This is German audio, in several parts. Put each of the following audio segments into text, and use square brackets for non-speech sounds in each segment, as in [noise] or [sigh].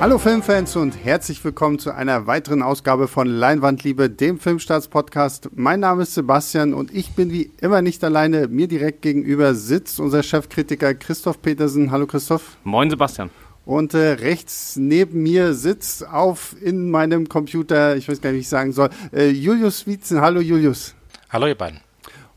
Hallo Filmfans und herzlich willkommen zu einer weiteren Ausgabe von Leinwandliebe, dem Filmstarts-Podcast. Mein Name ist Sebastian und ich bin wie immer nicht alleine. Mir direkt gegenüber sitzt unser Chefkritiker Christoph Petersen. Hallo Christoph. Moin Sebastian. Und äh, rechts neben mir sitzt auf in meinem Computer, ich weiß gar nicht, wie ich sagen soll, äh, Julius Wietzen. Hallo Julius. Hallo ihr beiden.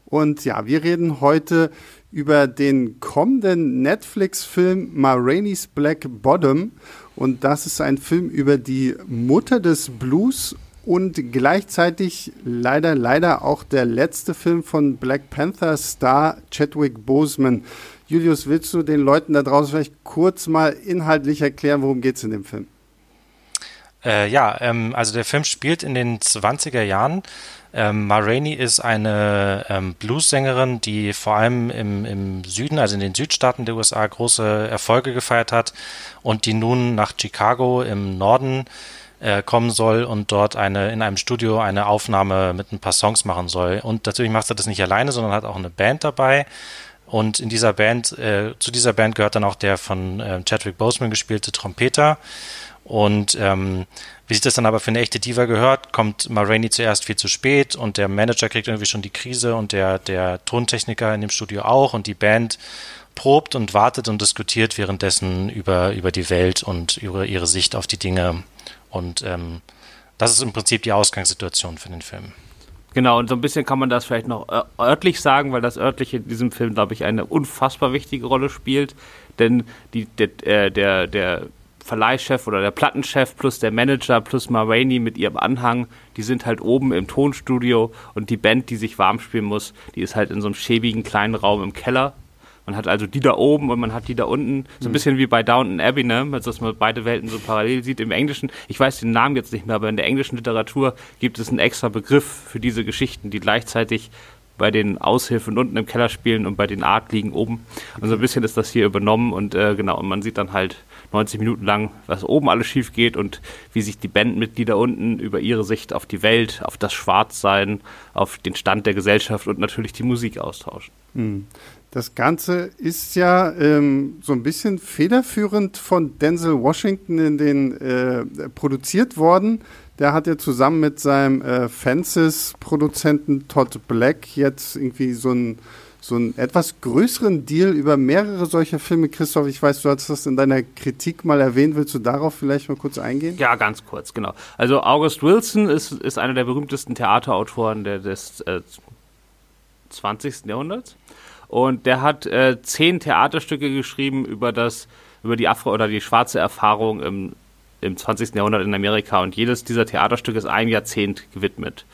Und ja, wir reden heute über den kommenden Netflix-Film Ma Rainey's Black Bottom. Und das ist ein Film über die Mutter des Blues und gleichzeitig leider, leider auch der letzte Film von Black Panther Star Chadwick Boseman. Julius, willst du den Leuten da draußen vielleicht kurz mal inhaltlich erklären, worum geht es in dem Film? Äh, ja, ähm, also der Film spielt in den 20er Jahren. Ähm, Ma Rainey ist eine ähm, Blues-Sängerin, die vor allem im, im Süden, also in den Südstaaten der USA, große Erfolge gefeiert hat und die nun nach Chicago im Norden äh, kommen soll und dort eine in einem Studio eine Aufnahme mit ein paar Songs machen soll. Und natürlich macht sie das nicht alleine, sondern hat auch eine Band dabei. Und in dieser Band, äh, zu dieser Band gehört dann auch der von äh, Chadwick Boseman gespielte Trompeter. Und ähm, wie sich das dann aber für eine echte Diva gehört, kommt Ma Rainey zuerst viel zu spät und der Manager kriegt irgendwie schon die Krise und der, der Tontechniker in dem Studio auch und die Band probt und wartet und diskutiert währenddessen über, über die Welt und über ihre Sicht auf die Dinge. Und ähm, das ist im Prinzip die Ausgangssituation für den Film. Genau, und so ein bisschen kann man das vielleicht noch örtlich sagen, weil das örtliche in diesem Film, glaube ich, eine unfassbar wichtige Rolle spielt. Denn die, der, äh, der, der Verleihchef oder der Plattenchef plus der Manager plus Ma Rainey mit ihrem Anhang, die sind halt oben im Tonstudio und die Band, die sich warm spielen muss, die ist halt in so einem schäbigen kleinen Raum im Keller. Man hat also die da oben und man hat die da unten. So ein mhm. bisschen wie bei Downton Abbey, ne? Also, dass man beide Welten so parallel sieht. Im Englischen, ich weiß den Namen jetzt nicht mehr, aber in der englischen Literatur gibt es einen extra Begriff für diese Geschichten, die gleichzeitig bei den Aushilfen unten im Keller spielen und bei den Adligen oben. Und so ein bisschen ist das hier übernommen und äh, genau, und man sieht dann halt 90 Minuten lang, was oben alles schief geht und wie sich die Bandmitglieder unten über ihre Sicht auf die Welt, auf das Schwarzsein, auf den Stand der Gesellschaft und natürlich die Musik austauschen. Hm. Das Ganze ist ja ähm, so ein bisschen federführend von Denzel Washington in den äh, produziert worden. Der hat ja zusammen mit seinem äh, Fences-Produzenten Todd Black jetzt irgendwie so ein so einen etwas größeren Deal über mehrere solcher Filme. Christoph, ich weiß, du hast das in deiner Kritik mal erwähnt. Willst du darauf vielleicht mal kurz eingehen? Ja, ganz kurz, genau. Also August Wilson ist, ist einer der berühmtesten Theaterautoren der, des äh, 20. Jahrhunderts. Und der hat äh, zehn Theaterstücke geschrieben über das, über die Afro- oder die schwarze Erfahrung im, im 20. Jahrhundert in Amerika. Und jedes dieser Theaterstücke ist ein Jahrzehnt gewidmet.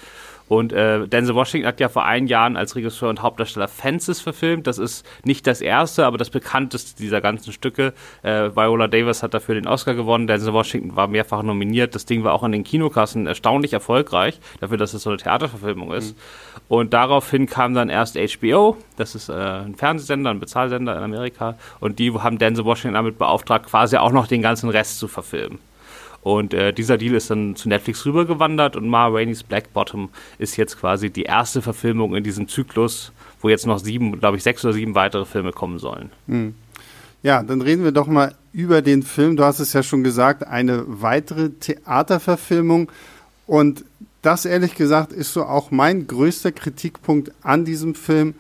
Und äh, Denzel Washington hat ja vor einigen Jahren als Regisseur und Hauptdarsteller Fences verfilmt. Das ist nicht das erste, aber das bekannteste dieser ganzen Stücke. Äh, Viola Davis hat dafür den Oscar gewonnen. Denzel Washington war mehrfach nominiert. Das Ding war auch an den Kinokassen erstaunlich erfolgreich, dafür, dass es so eine Theaterverfilmung ist. Mhm. Und daraufhin kam dann erst HBO, das ist äh, ein Fernsehsender, ein Bezahlsender in Amerika, und die haben Denzel Washington damit beauftragt, quasi auch noch den ganzen Rest zu verfilmen. Und äh, dieser Deal ist dann zu Netflix rübergewandert und Ma Rainey's Black Bottom ist jetzt quasi die erste Verfilmung in diesem Zyklus, wo jetzt noch sieben, glaube ich, sechs oder sieben weitere Filme kommen sollen. Hm. Ja, dann reden wir doch mal über den Film. Du hast es ja schon gesagt, eine weitere Theaterverfilmung. Und das ehrlich gesagt ist so auch mein größter Kritikpunkt an diesem Film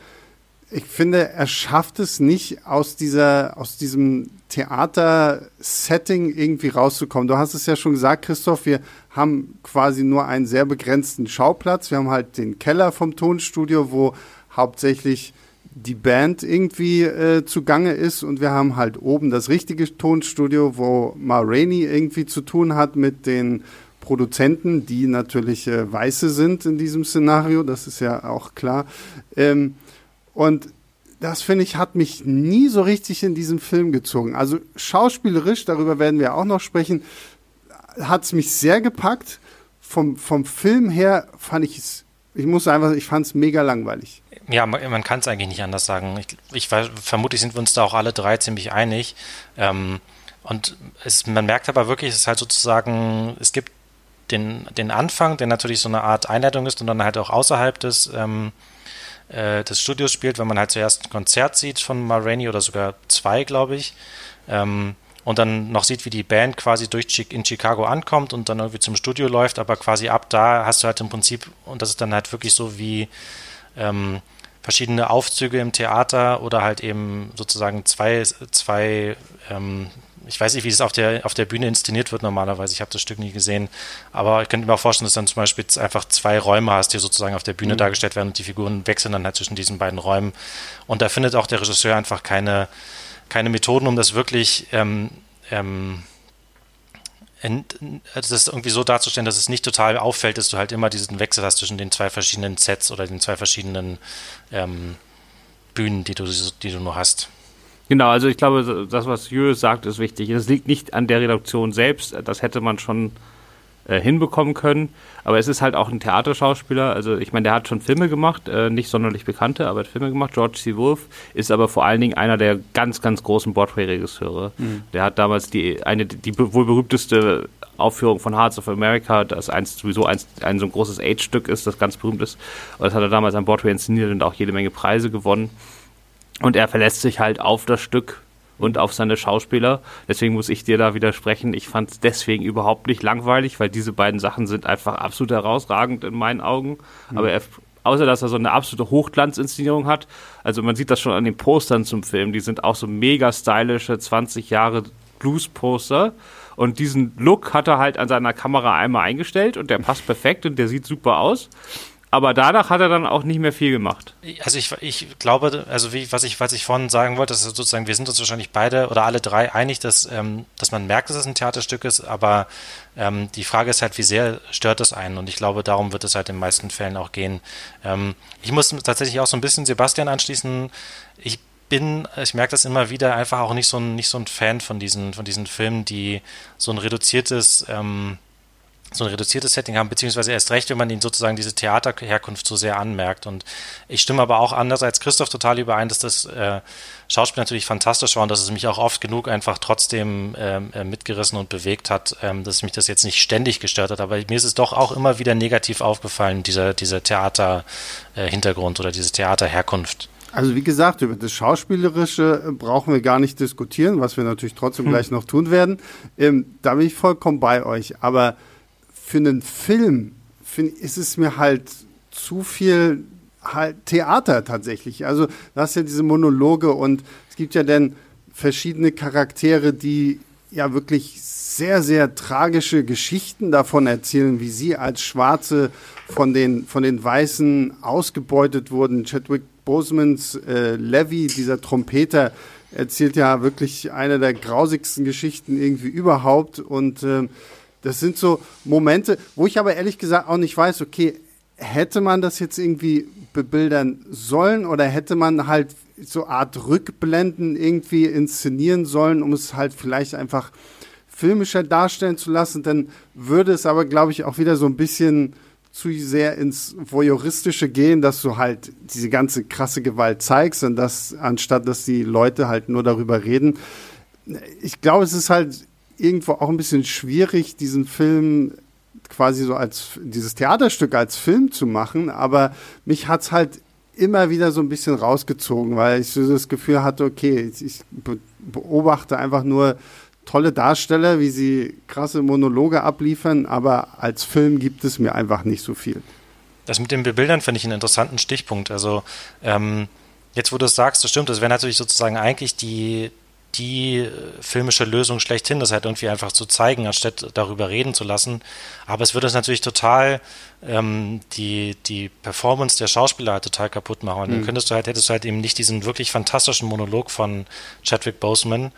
ich finde, er schafft es nicht, aus dieser, aus diesem Theater-Setting irgendwie rauszukommen. Du hast es ja schon gesagt, Christoph, wir haben quasi nur einen sehr begrenzten Schauplatz. Wir haben halt den Keller vom Tonstudio, wo hauptsächlich die Band irgendwie äh, zugange ist und wir haben halt oben das richtige Tonstudio, wo Ma Rainey irgendwie zu tun hat mit den Produzenten, die natürlich äh, Weiße sind in diesem Szenario, das ist ja auch klar. Ähm, und das finde ich, hat mich nie so richtig in diesen Film gezogen. Also schauspielerisch, darüber werden wir auch noch sprechen, hat es mich sehr gepackt. Vom, vom Film her fand ich es, ich muss einfach, ich fand es mega langweilig. Ja, man, man kann es eigentlich nicht anders sagen. Ich, ich vermutlich sind wir uns da auch alle drei ziemlich einig. Ähm, und es, man merkt aber wirklich, es ist halt sozusagen, es gibt den, den Anfang, der natürlich so eine Art Einleitung ist und dann halt auch außerhalb des ähm, äh, des Studios spielt, wenn man halt zuerst ein Konzert sieht von Ma oder sogar zwei, glaube ich. Ähm, und dann noch sieht, wie die Band quasi durch in Chicago ankommt und dann irgendwie zum Studio läuft, aber quasi ab da hast du halt im Prinzip, und das ist dann halt wirklich so wie ähm, verschiedene Aufzüge im Theater oder halt eben sozusagen zwei, zwei ähm, ich weiß nicht, wie es auf der, auf der Bühne inszeniert wird normalerweise. Ich habe das Stück nie gesehen. Aber ich könnte mir auch vorstellen, dass du dann zum Beispiel einfach zwei Räume hast, die sozusagen auf der Bühne mhm. dargestellt werden und die Figuren wechseln dann halt zwischen diesen beiden Räumen. Und da findet auch der Regisseur einfach keine, keine Methoden, um das wirklich ähm, ähm, also das irgendwie so darzustellen, dass es nicht total auffällt, dass du halt immer diesen Wechsel hast zwischen den zwei verschiedenen Sets oder den zwei verschiedenen ähm, Bühnen, die du, die du nur hast. Genau, also ich glaube, das, was Jö sagt, ist wichtig. Es liegt nicht an der Redaktion selbst, das hätte man schon äh, hinbekommen können, aber es ist halt auch ein Theaterschauspieler, also ich meine, der hat schon Filme gemacht, äh, nicht sonderlich bekannte, aber hat Filme gemacht. George C. Wolfe ist aber vor allen Dingen einer der ganz, ganz großen Broadway-Regisseure. Mhm. Der hat damals die, eine, die wohl berühmteste Aufführung von Hearts of America, das eins, sowieso eins, ein so ein großes Age-Stück ist, das ganz berühmt ist. Und das hat er damals am Broadway inszeniert und auch jede Menge Preise gewonnen. Und er verlässt sich halt auf das Stück und auf seine Schauspieler. Deswegen muss ich dir da widersprechen. Ich fand es deswegen überhaupt nicht langweilig, weil diese beiden Sachen sind einfach absolut herausragend in meinen Augen. Mhm. Aber er, außer dass er so eine absolute Hochglanzinszenierung hat, also man sieht das schon an den Postern zum Film, die sind auch so mega stylische 20 Jahre Blues-Poster. Und diesen Look hat er halt an seiner Kamera einmal eingestellt und der passt perfekt und der sieht super aus aber danach hat er dann auch nicht mehr viel gemacht. Also ich, ich glaube, also wie, was ich, was ich vorhin sagen wollte, ist sozusagen, wir sind uns wahrscheinlich beide oder alle drei einig, dass, ähm, dass man merkt, dass es ein Theaterstück ist, aber ähm, die Frage ist halt, wie sehr stört es einen? Und ich glaube, darum wird es halt in den meisten Fällen auch gehen. Ähm, ich muss tatsächlich auch so ein bisschen Sebastian anschließen. Ich bin, ich merke das immer wieder, einfach auch nicht so ein, nicht so ein Fan von diesen, von diesen Filmen, die so ein reduziertes, ähm, so ein reduziertes Setting haben, beziehungsweise erst recht, wenn man ihnen sozusagen diese Theaterherkunft so sehr anmerkt. Und ich stimme aber auch anders als Christoph total überein, dass das äh, Schauspiel natürlich fantastisch war und dass es mich auch oft genug einfach trotzdem ähm, äh, mitgerissen und bewegt hat, ähm, dass mich das jetzt nicht ständig gestört hat. Aber mir ist es doch auch immer wieder negativ aufgefallen, dieser, dieser Theaterhintergrund äh, oder diese Theaterherkunft. Also wie gesagt, über das Schauspielerische äh, brauchen wir gar nicht diskutieren, was wir natürlich trotzdem hm. gleich noch tun werden. Ähm, da bin ich vollkommen bei euch. Aber für einen Film find, ist es mir halt zu viel halt Theater tatsächlich. Also du hast ja diese Monologe und es gibt ja dann verschiedene Charaktere, die ja wirklich sehr, sehr tragische Geschichten davon erzählen, wie sie als Schwarze von den, von den Weißen ausgebeutet wurden. Chadwick Bosemans äh, Levy, dieser Trompeter, erzählt ja wirklich eine der grausigsten Geschichten irgendwie überhaupt und äh, das sind so Momente, wo ich aber ehrlich gesagt auch nicht weiß, okay, hätte man das jetzt irgendwie bebildern sollen oder hätte man halt so Art Rückblenden irgendwie inszenieren sollen, um es halt vielleicht einfach filmischer darstellen zu lassen, dann würde es aber, glaube ich, auch wieder so ein bisschen zu sehr ins Voyeuristische gehen, dass du halt diese ganze krasse Gewalt zeigst und das, anstatt dass die Leute halt nur darüber reden. Ich glaube, es ist halt irgendwo auch ein bisschen schwierig, diesen Film quasi so als dieses Theaterstück als Film zu machen, aber mich hat es halt immer wieder so ein bisschen rausgezogen, weil ich so das Gefühl hatte, okay, ich beobachte einfach nur tolle Darsteller, wie sie krasse Monologe abliefern, aber als Film gibt es mir einfach nicht so viel. Das mit den Bebildern finde ich einen interessanten Stichpunkt. Also ähm, jetzt, wo du es sagst, das stimmt, das wäre natürlich sozusagen eigentlich die, die äh, filmische Lösung schlechthin, das halt irgendwie einfach zu zeigen, anstatt darüber reden zu lassen. Aber es würde es natürlich total ähm, die, die Performance der Schauspieler halt total kaputt machen. Und mhm. dann könntest du halt, hättest du halt eben nicht diesen wirklich fantastischen Monolog von Chadwick Boseman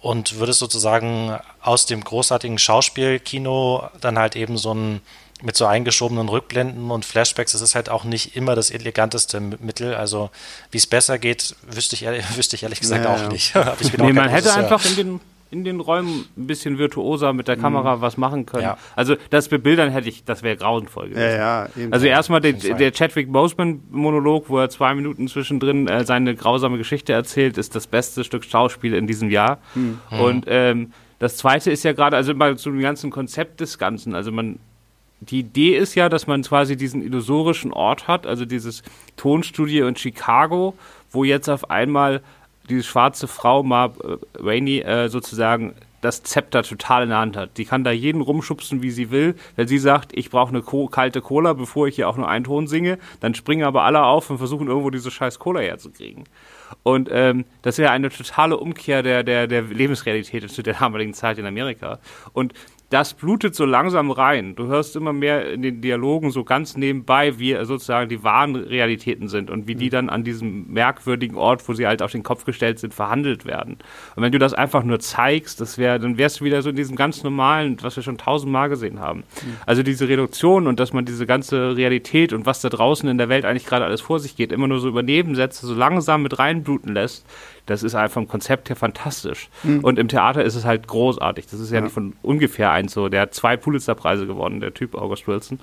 und würdest sozusagen aus dem großartigen Schauspielkino dann halt eben so ein mit so eingeschobenen Rückblenden und Flashbacks, das ist halt auch nicht immer das eleganteste Mittel. Also wie es besser geht, wüsste ich, [laughs] wüsste ich ehrlich gesagt ja, auch nicht. [laughs] nee, man hätte einfach in den, in den Räumen ein bisschen virtuoser mit der Kamera mhm. was machen können. Ja. Also das Bebildern hätte ich, das wäre grauenvoll gewesen. Ja, ja, also erstmal der, der Chadwick Boseman-Monolog, wo er zwei Minuten zwischendrin äh, seine grausame Geschichte erzählt, ist das beste Stück Schauspiel in diesem Jahr. Mhm. Und ähm, das zweite ist ja gerade, also mal zu dem ganzen Konzept des Ganzen, also man die Idee ist ja, dass man quasi diesen illusorischen Ort hat, also dieses Tonstudio in Chicago, wo jetzt auf einmal die schwarze Frau, Ma äh, Rainey, äh, sozusagen das Zepter total in der Hand hat. Die kann da jeden rumschubsen, wie sie will. Wenn sie sagt, ich brauche eine Co kalte Cola, bevor ich hier auch nur einen Ton singe, dann springen aber alle auf und versuchen irgendwo diese scheiß Cola herzukriegen. Und ähm, das wäre eine totale Umkehr der, der, der Lebensrealität zu der damaligen Zeit in Amerika. Und das blutet so langsam rein. Du hörst immer mehr in den Dialogen so ganz nebenbei, wie sozusagen die wahren Realitäten sind und wie die mhm. dann an diesem merkwürdigen Ort, wo sie halt auf den Kopf gestellt sind, verhandelt werden. Und wenn du das einfach nur zeigst, das wär, dann wärst du wieder so in diesem ganz normalen, was wir schon tausendmal gesehen haben. Mhm. Also diese Reduktion und dass man diese ganze Realität und was da draußen in der Welt eigentlich gerade alles vor sich geht, immer nur so über Nebensätze so langsam mit reinbluten lässt, das ist einfach vom Konzept her fantastisch. Mhm. Und im Theater ist es halt großartig. Das ist ja, ja. nicht von ungefähr eins so. Der hat zwei Pulitzer-Preise gewonnen, der Typ August Wilson.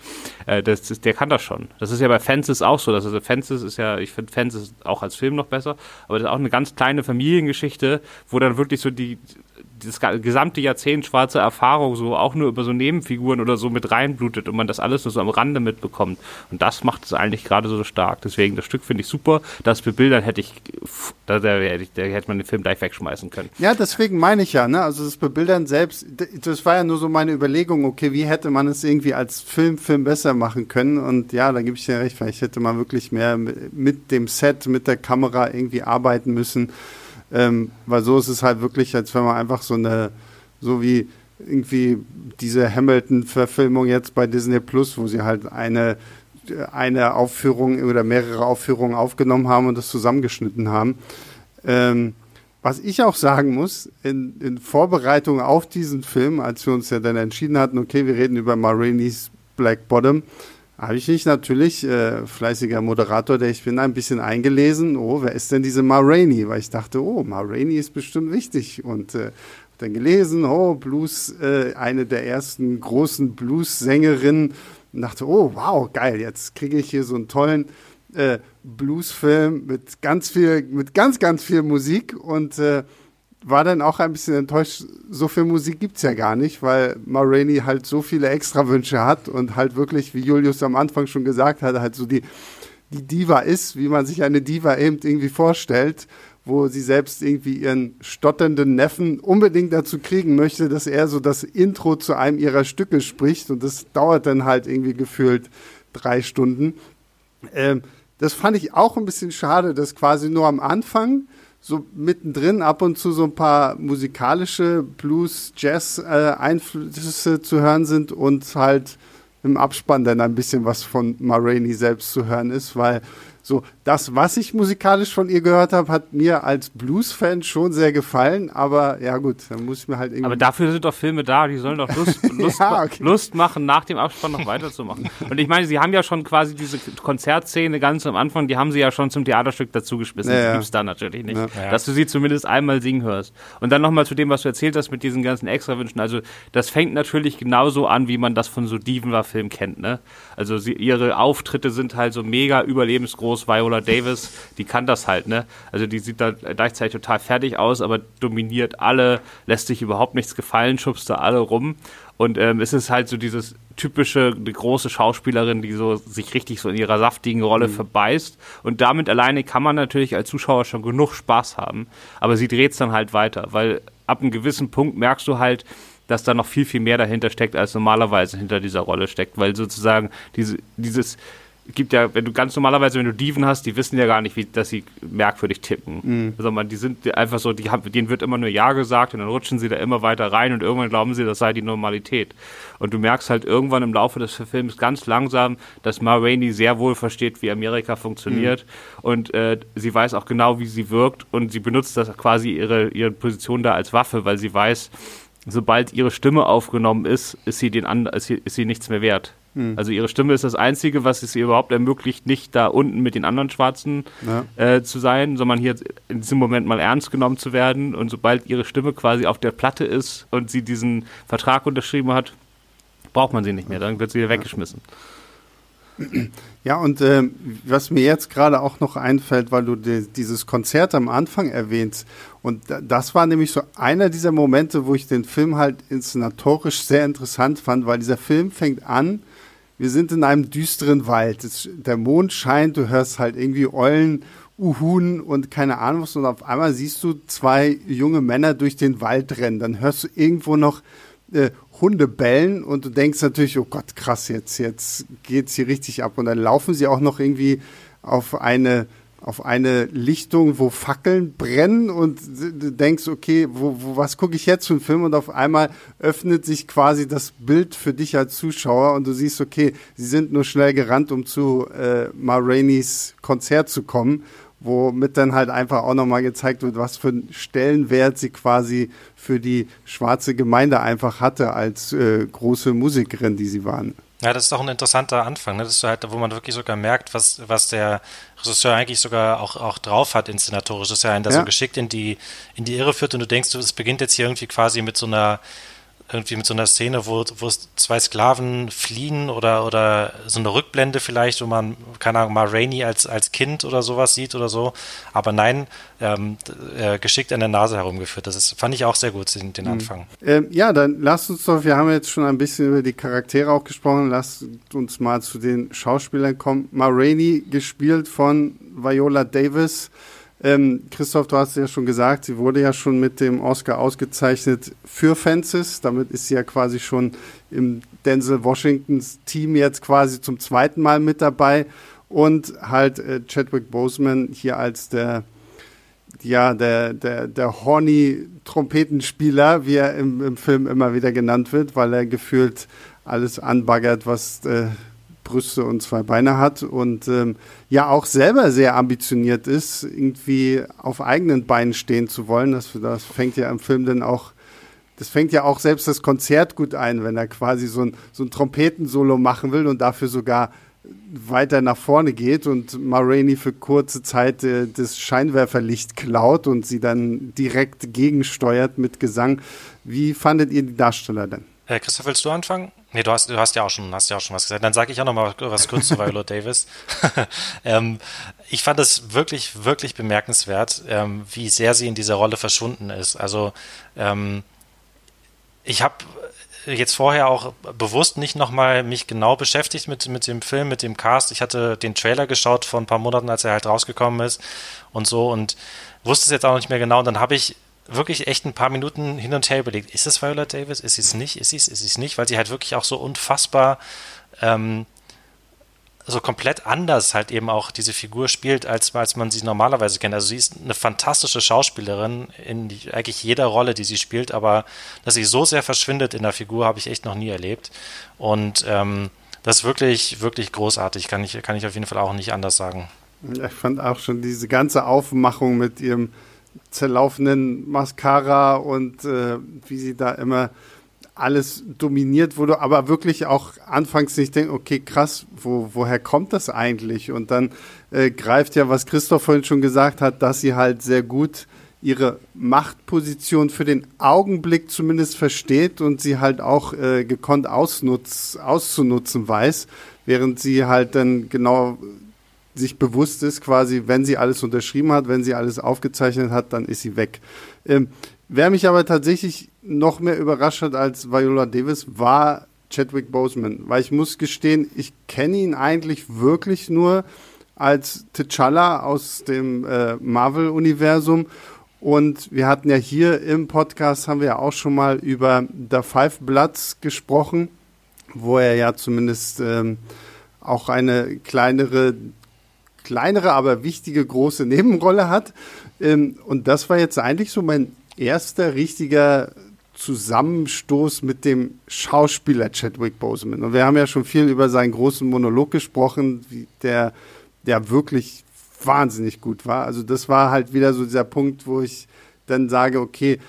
Äh, das ist, der kann das schon. Das ist ja bei Fences auch so. Das also Fences ist ja, ich finde Fences auch als Film noch besser, aber das ist auch eine ganz kleine Familiengeschichte, wo dann wirklich so die das gesamte Jahrzehnt schwarze Erfahrung so auch nur über so Nebenfiguren oder so mit reinblutet und man das alles nur so am Rande mitbekommt. Und das macht es eigentlich gerade so stark. Deswegen, das Stück finde ich super. Das bebildern hätte ich, da, da, da, hätte man den Film gleich wegschmeißen können. Ja, deswegen meine ich ja, ne? Also das Bebildern selbst, das war ja nur so meine Überlegung, okay, wie hätte man es irgendwie als Film, Film besser machen können? Und ja, da gebe ich dir recht, vielleicht hätte man wirklich mehr mit dem Set, mit der Kamera irgendwie arbeiten müssen. Ähm, weil so ist es halt wirklich, als wenn man einfach so eine, so wie irgendwie diese Hamilton-Verfilmung jetzt bei Disney Plus, wo sie halt eine, eine Aufführung oder mehrere Aufführungen aufgenommen haben und das zusammengeschnitten haben. Ähm, was ich auch sagen muss, in, in, Vorbereitung auf diesen Film, als wir uns ja dann entschieden hatten, okay, wir reden über Marini's Black Bottom, habe ich mich natürlich, äh, fleißiger Moderator, der ich bin, ein bisschen eingelesen. Oh, wer ist denn diese Ma Rainey? Weil ich dachte, oh, Ma Rainey ist bestimmt wichtig. Und äh, dann gelesen, oh, Blues, äh, eine der ersten großen Blues-Sängerinnen. Und dachte, oh, wow, geil, jetzt kriege ich hier so einen tollen äh, Blues-Film mit ganz viel, mit ganz, ganz viel Musik. Und äh, war dann auch ein bisschen enttäuscht, so viel Musik gibt's ja gar nicht, weil Marini halt so viele Extrawünsche hat und halt wirklich, wie Julius am Anfang schon gesagt hat, halt so die, die Diva ist, wie man sich eine Diva eben irgendwie vorstellt, wo sie selbst irgendwie ihren stotternden Neffen unbedingt dazu kriegen möchte, dass er so das Intro zu einem ihrer Stücke spricht und das dauert dann halt irgendwie gefühlt drei Stunden. Ähm, das fand ich auch ein bisschen schade, dass quasi nur am Anfang so mittendrin ab und zu so ein paar musikalische Blues, Jazz-Einflüsse äh, zu hören sind und halt im Abspann dann ein bisschen was von Ma Rainey selbst zu hören ist, weil so, das, was ich musikalisch von ihr gehört habe, hat mir als Blues-Fan schon sehr gefallen, aber ja gut, dann muss ich mir halt irgendwie. Aber dafür sind doch Filme da, die sollen doch Lust, [laughs] Lust, ja, okay. Lust machen, nach dem Abspann noch weiterzumachen. Und ich meine, sie haben ja schon quasi diese Konzertszene ganz am Anfang, die haben sie ja schon zum Theaterstück dazugeschmissen. Ja, ja. Gibt's da natürlich nicht. Ja. Dass du sie zumindest einmal singen hörst. Und dann nochmal zu dem, was du erzählt hast mit diesen ganzen Extrawünschen. Also, das fängt natürlich genauso an, wie man das von so Diva-Filmen kennt, ne? Also, sie, ihre Auftritte sind halt so mega überlebensgroß groß. Viola Davis, die kann das halt, ne? Also die sieht da gleichzeitig total fertig aus, aber dominiert alle, lässt sich überhaupt nichts gefallen, schubst da alle rum. Und ähm, es ist halt so dieses typische, eine große Schauspielerin, die so sich richtig so in ihrer saftigen Rolle mhm. verbeißt. Und damit alleine kann man natürlich als Zuschauer schon genug Spaß haben. Aber sie dreht es dann halt weiter, weil ab einem gewissen Punkt merkst du halt, dass da noch viel, viel mehr dahinter steckt, als normalerweise hinter dieser Rolle steckt, weil sozusagen diese, dieses gibt ja, wenn du ganz normalerweise, wenn du Diven hast, die wissen ja gar nicht, wie, dass sie merkwürdig tippen. Mhm. Also man, die sind einfach so, die haben, denen wird immer nur Ja gesagt und dann rutschen sie da immer weiter rein und irgendwann glauben sie, das sei die Normalität. Und du merkst halt irgendwann im Laufe des Films ganz langsam, dass Ma Rainey sehr wohl versteht, wie Amerika funktioniert mhm. und äh, sie weiß auch genau, wie sie wirkt und sie benutzt das quasi ihre, ihre Position da als Waffe, weil sie weiß, sobald ihre Stimme aufgenommen ist, ist sie, den And ist sie, ist sie nichts mehr wert. Hm. Also ihre Stimme ist das Einzige, was es ihr überhaupt ermöglicht, nicht da unten mit den anderen Schwarzen ja. äh, zu sein, sondern hier in diesem Moment mal ernst genommen zu werden. Und sobald ihre Stimme quasi auf der Platte ist und sie diesen Vertrag unterschrieben hat, braucht man sie nicht mehr. Dann wird sie wieder weggeschmissen. [clears throat] Ja, und äh, was mir jetzt gerade auch noch einfällt, weil du die, dieses Konzert am Anfang erwähnst, und das war nämlich so einer dieser Momente, wo ich den Film halt inszenatorisch sehr interessant fand, weil dieser Film fängt an wir sind in einem düsteren Wald. Es, der Mond scheint, du hörst halt irgendwie Eulen Uhun und keine Ahnung was. Und auf einmal siehst du zwei junge Männer durch den Wald rennen. Dann hörst du irgendwo noch äh, Hunde bellen und du denkst natürlich, oh Gott, krass, jetzt, jetzt geht's hier richtig ab. Und dann laufen sie auch noch irgendwie auf eine auf eine Lichtung, wo Fackeln brennen und du denkst, okay, wo, wo, was gucke ich jetzt für einen Film? Und auf einmal öffnet sich quasi das Bild für dich als Zuschauer und du siehst, okay, sie sind nur schnell gerannt, um zu äh, Ma Konzert zu kommen, womit dann halt einfach auch nochmal gezeigt wird, was für einen Stellenwert sie quasi für die schwarze Gemeinde einfach hatte als äh, große Musikerin, die sie waren. Ja, das ist auch ein interessanter Anfang, ne? Das ist halt, wo man wirklich sogar merkt, was, was der Regisseur eigentlich sogar auch, auch drauf hat, inszenatorisch, dass er einen da ja. so geschickt in die, in die Irre führt und du denkst, es beginnt jetzt hier irgendwie quasi mit so einer irgendwie mit so einer Szene, wo, wo zwei Sklaven fliehen oder, oder so eine Rückblende vielleicht, wo man, keine Ahnung, mal Rainey als, als Kind oder sowas sieht oder so. Aber nein, ähm, äh, geschickt an der Nase herumgeführt. Das ist, fand ich auch sehr gut, den, den mhm. Anfang. Ähm, ja, dann lasst uns doch, wir haben jetzt schon ein bisschen über die Charaktere auch gesprochen, lasst uns mal zu den Schauspielern kommen. Ma Rainey, gespielt von Viola Davis. Ähm, Christoph, du hast ja schon gesagt, sie wurde ja schon mit dem Oscar ausgezeichnet für Fences. Damit ist sie ja quasi schon im Denzel Washingtons Team jetzt quasi zum zweiten Mal mit dabei. Und halt äh, Chadwick Boseman hier als der, ja, der, der, der horny Trompetenspieler, wie er im, im Film immer wieder genannt wird, weil er gefühlt alles anbaggert, was äh, Brüste und zwei Beine hat und ähm, ja auch selber sehr ambitioniert ist, irgendwie auf eigenen Beinen stehen zu wollen. Das, das fängt ja im Film dann auch, das fängt ja auch selbst das Konzert gut ein, wenn er quasi so ein, so ein Trompetensolo machen will und dafür sogar weiter nach vorne geht und Ma Rainey für kurze Zeit äh, das Scheinwerferlicht klaut und sie dann direkt gegensteuert mit Gesang. Wie fandet ihr die Darsteller denn? Äh, Christoph, willst du anfangen? Nee, du hast, du hast ja auch schon, hast ja auch schon was gesagt. Dann sage ich auch noch mal was kurz zu Viola [laughs] Davis. [laughs] ähm, ich fand es wirklich, wirklich bemerkenswert, ähm, wie sehr sie in dieser Rolle verschwunden ist. Also ähm, ich habe jetzt vorher auch bewusst nicht nochmal mich genau beschäftigt mit, mit dem Film, mit dem Cast. Ich hatte den Trailer geschaut vor ein paar Monaten, als er halt rausgekommen ist und so und wusste es jetzt auch nicht mehr genau. Und dann habe ich wirklich echt ein paar Minuten hin und her überlegt, ist es Viola Davis, ist sie es nicht, ist sie es, ist sie es nicht, weil sie halt wirklich auch so unfassbar ähm, so komplett anders halt eben auch diese Figur spielt, als, als man sie normalerweise kennt. Also sie ist eine fantastische Schauspielerin in eigentlich jeder Rolle, die sie spielt, aber dass sie so sehr verschwindet in der Figur, habe ich echt noch nie erlebt. Und ähm, das ist wirklich, wirklich großartig, kann ich, kann ich auf jeden Fall auch nicht anders sagen. Ich fand auch schon diese ganze Aufmachung mit ihrem zerlaufenden Mascara und äh, wie sie da immer alles dominiert wurde, aber wirklich auch anfangs nicht denken, okay, krass, wo, woher kommt das eigentlich? Und dann äh, greift ja, was Christoph vorhin schon gesagt hat, dass sie halt sehr gut ihre Machtposition für den Augenblick zumindest versteht und sie halt auch äh, gekonnt ausnutz, auszunutzen weiß, während sie halt dann genau sich bewusst ist, quasi, wenn sie alles unterschrieben hat, wenn sie alles aufgezeichnet hat, dann ist sie weg. Ähm, wer mich aber tatsächlich noch mehr überrascht hat als Viola Davis, war Chadwick Boseman, weil ich muss gestehen, ich kenne ihn eigentlich wirklich nur als T'Challa aus dem äh, Marvel-Universum. Und wir hatten ja hier im Podcast, haben wir ja auch schon mal über The Five Bloods gesprochen, wo er ja zumindest ähm, auch eine kleinere kleinere, aber wichtige große Nebenrolle hat. Ähm, und das war jetzt eigentlich so mein erster richtiger Zusammenstoß mit dem Schauspieler Chadwick Boseman. Und wir haben ja schon viel über seinen großen Monolog gesprochen, der, der wirklich wahnsinnig gut war. Also das war halt wieder so dieser Punkt, wo ich dann sage, okay,